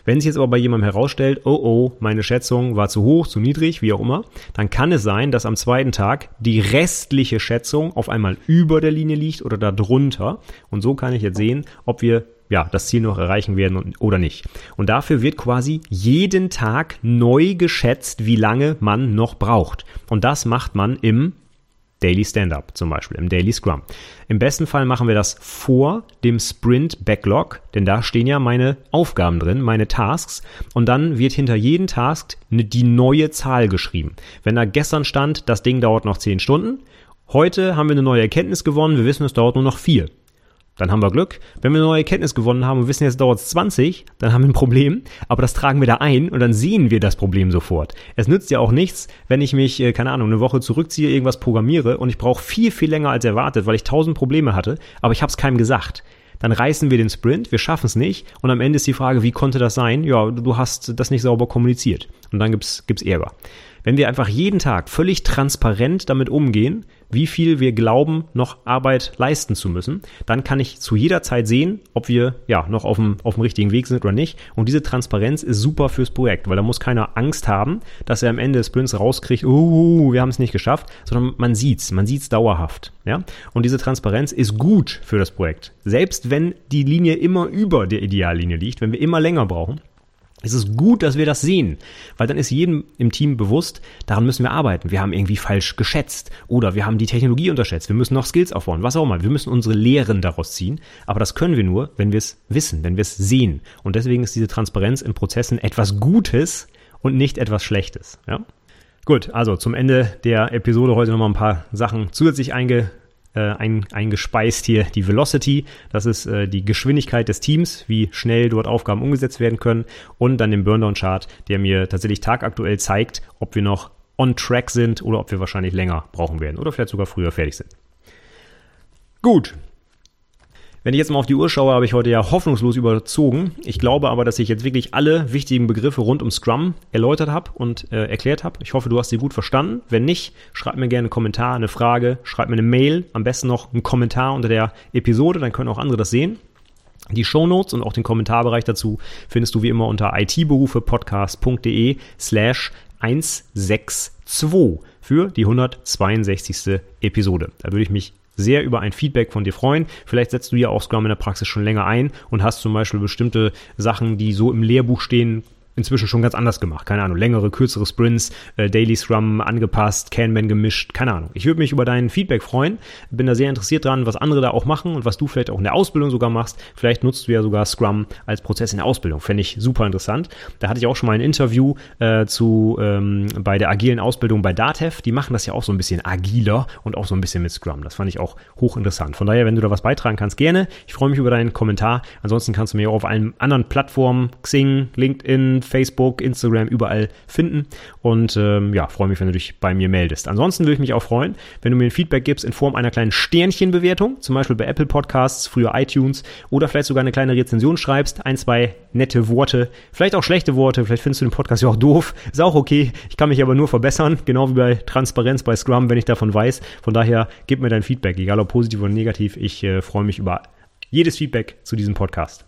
Wenn sich jetzt aber bei jemandem herausstellt, oh oh, meine Schätzung war zu hoch, zu niedrig, wie auch immer, dann kann es sein, dass am zweiten Tag die restliche Schätzung auf einmal über der Linie liegt oder darunter. Und so kann ich jetzt sehen, ob wir ja, das Ziel noch erreichen werden oder nicht. Und dafür wird quasi jeden Tag neu geschätzt, wie lange man noch braucht. Und das macht man im Daily Stand-up zum Beispiel, im Daily Scrum. Im besten Fall machen wir das vor dem Sprint Backlog, denn da stehen ja meine Aufgaben drin, meine Tasks und dann wird hinter jedem Task ne, die neue Zahl geschrieben. Wenn da gestern stand, das Ding dauert noch 10 Stunden, heute haben wir eine neue Erkenntnis gewonnen, wir wissen, es dauert nur noch 4. Dann haben wir Glück. Wenn wir eine neue Erkenntnis gewonnen haben und wissen, jetzt dauert es 20, dann haben wir ein Problem. Aber das tragen wir da ein und dann sehen wir das Problem sofort. Es nützt ja auch nichts, wenn ich mich, äh, keine Ahnung, eine Woche zurückziehe, irgendwas programmiere und ich brauche viel, viel länger als erwartet, weil ich tausend Probleme hatte, aber ich habe es keinem gesagt dann reißen wir den Sprint, wir schaffen es nicht und am Ende ist die Frage, wie konnte das sein? Ja, du hast das nicht sauber kommuniziert und dann gibt's gibt's Ärger. Wenn wir einfach jeden Tag völlig transparent damit umgehen, wie viel wir glauben, noch Arbeit leisten zu müssen, dann kann ich zu jeder Zeit sehen, ob wir ja noch auf dem, auf dem richtigen Weg sind oder nicht. Und diese Transparenz ist super fürs Projekt, weil da muss keiner Angst haben, dass er am Ende des Sprints rauskriegt, oh, wir haben es nicht geschafft, sondern man sieht's, man sieht's dauerhaft. Ja? Und diese Transparenz ist gut für das Projekt. Selbst wenn die Linie immer über der Ideallinie liegt, wenn wir immer länger brauchen, es ist gut, dass wir das sehen, weil dann ist jedem im Team bewusst, daran müssen wir arbeiten. Wir haben irgendwie falsch geschätzt oder wir haben die Technologie unterschätzt. Wir müssen noch Skills aufbauen, was auch immer. Wir müssen unsere Lehren daraus ziehen, aber das können wir nur, wenn wir es wissen, wenn wir es sehen. Und deswegen ist diese Transparenz in Prozessen etwas Gutes und nicht etwas Schlechtes. Ja? Gut, also zum Ende der Episode heute nochmal ein paar Sachen zusätzlich einge äh, ein, eingespeist hier die Velocity. Das ist äh, die Geschwindigkeit des Teams, wie schnell dort Aufgaben umgesetzt werden können. Und dann den Burndown-Chart, der mir tatsächlich tagaktuell zeigt, ob wir noch on track sind oder ob wir wahrscheinlich länger brauchen werden oder vielleicht sogar früher fertig sind. Gut, wenn ich jetzt mal auf die Uhr schaue, habe ich heute ja hoffnungslos überzogen. Ich glaube aber, dass ich jetzt wirklich alle wichtigen Begriffe rund um Scrum erläutert habe und äh, erklärt habe. Ich hoffe, du hast sie gut verstanden. Wenn nicht, schreib mir gerne einen Kommentar, eine Frage, schreib mir eine Mail, am besten noch einen Kommentar unter der Episode, dann können auch andere das sehen. Die Shownotes und auch den Kommentarbereich dazu findest du wie immer unter itberufepodcast.de slash 162 für die 162. Episode. Da würde ich mich sehr über ein Feedback von dir freuen. Vielleicht setzt du ja auch Scrum in der Praxis schon länger ein und hast zum Beispiel bestimmte Sachen, die so im Lehrbuch stehen, inzwischen schon ganz anders gemacht. Keine Ahnung, längere, kürzere Sprints, äh, Daily Scrum angepasst, Kanban gemischt, keine Ahnung. Ich würde mich über dein Feedback freuen. Bin da sehr interessiert dran, was andere da auch machen und was du vielleicht auch in der Ausbildung sogar machst. Vielleicht nutzt du ja sogar Scrum als Prozess in der Ausbildung. Fände ich super interessant. Da hatte ich auch schon mal ein Interview äh, zu ähm, bei der agilen Ausbildung bei Datev. Die machen das ja auch so ein bisschen agiler und auch so ein bisschen mit Scrum. Das fand ich auch hochinteressant. Von daher, wenn du da was beitragen kannst, gerne. Ich freue mich über deinen Kommentar. Ansonsten kannst du mir auch auf allen anderen Plattformen, Xing, LinkedIn, Facebook, Instagram, überall finden. Und ähm, ja, freue mich, wenn du dich bei mir meldest. Ansonsten würde ich mich auch freuen, wenn du mir ein Feedback gibst in Form einer kleinen Sternchenbewertung, zum Beispiel bei Apple Podcasts, früher iTunes oder vielleicht sogar eine kleine Rezension schreibst, ein, zwei nette Worte, vielleicht auch schlechte Worte, vielleicht findest du den Podcast ja auch doof, ist auch okay. Ich kann mich aber nur verbessern, genau wie bei Transparenz bei Scrum, wenn ich davon weiß. Von daher gib mir dein Feedback, egal ob positiv oder negativ. Ich äh, freue mich über jedes Feedback zu diesem Podcast.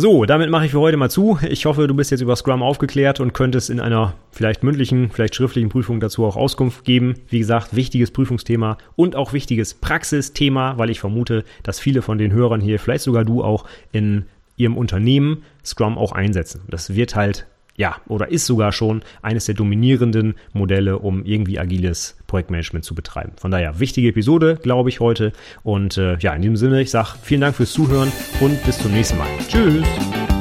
So, damit mache ich für heute mal zu. Ich hoffe, du bist jetzt über Scrum aufgeklärt und könntest in einer vielleicht mündlichen, vielleicht schriftlichen Prüfung dazu auch Auskunft geben. Wie gesagt, wichtiges Prüfungsthema und auch wichtiges Praxisthema, weil ich vermute, dass viele von den Hörern hier, vielleicht sogar du auch in ihrem Unternehmen Scrum auch einsetzen. Das wird halt ja, oder ist sogar schon eines der dominierenden Modelle, um irgendwie agiles Projektmanagement zu betreiben. Von daher, wichtige Episode, glaube ich, heute. Und äh, ja, in diesem Sinne, ich sage vielen Dank fürs Zuhören und bis zum nächsten Mal. Tschüss!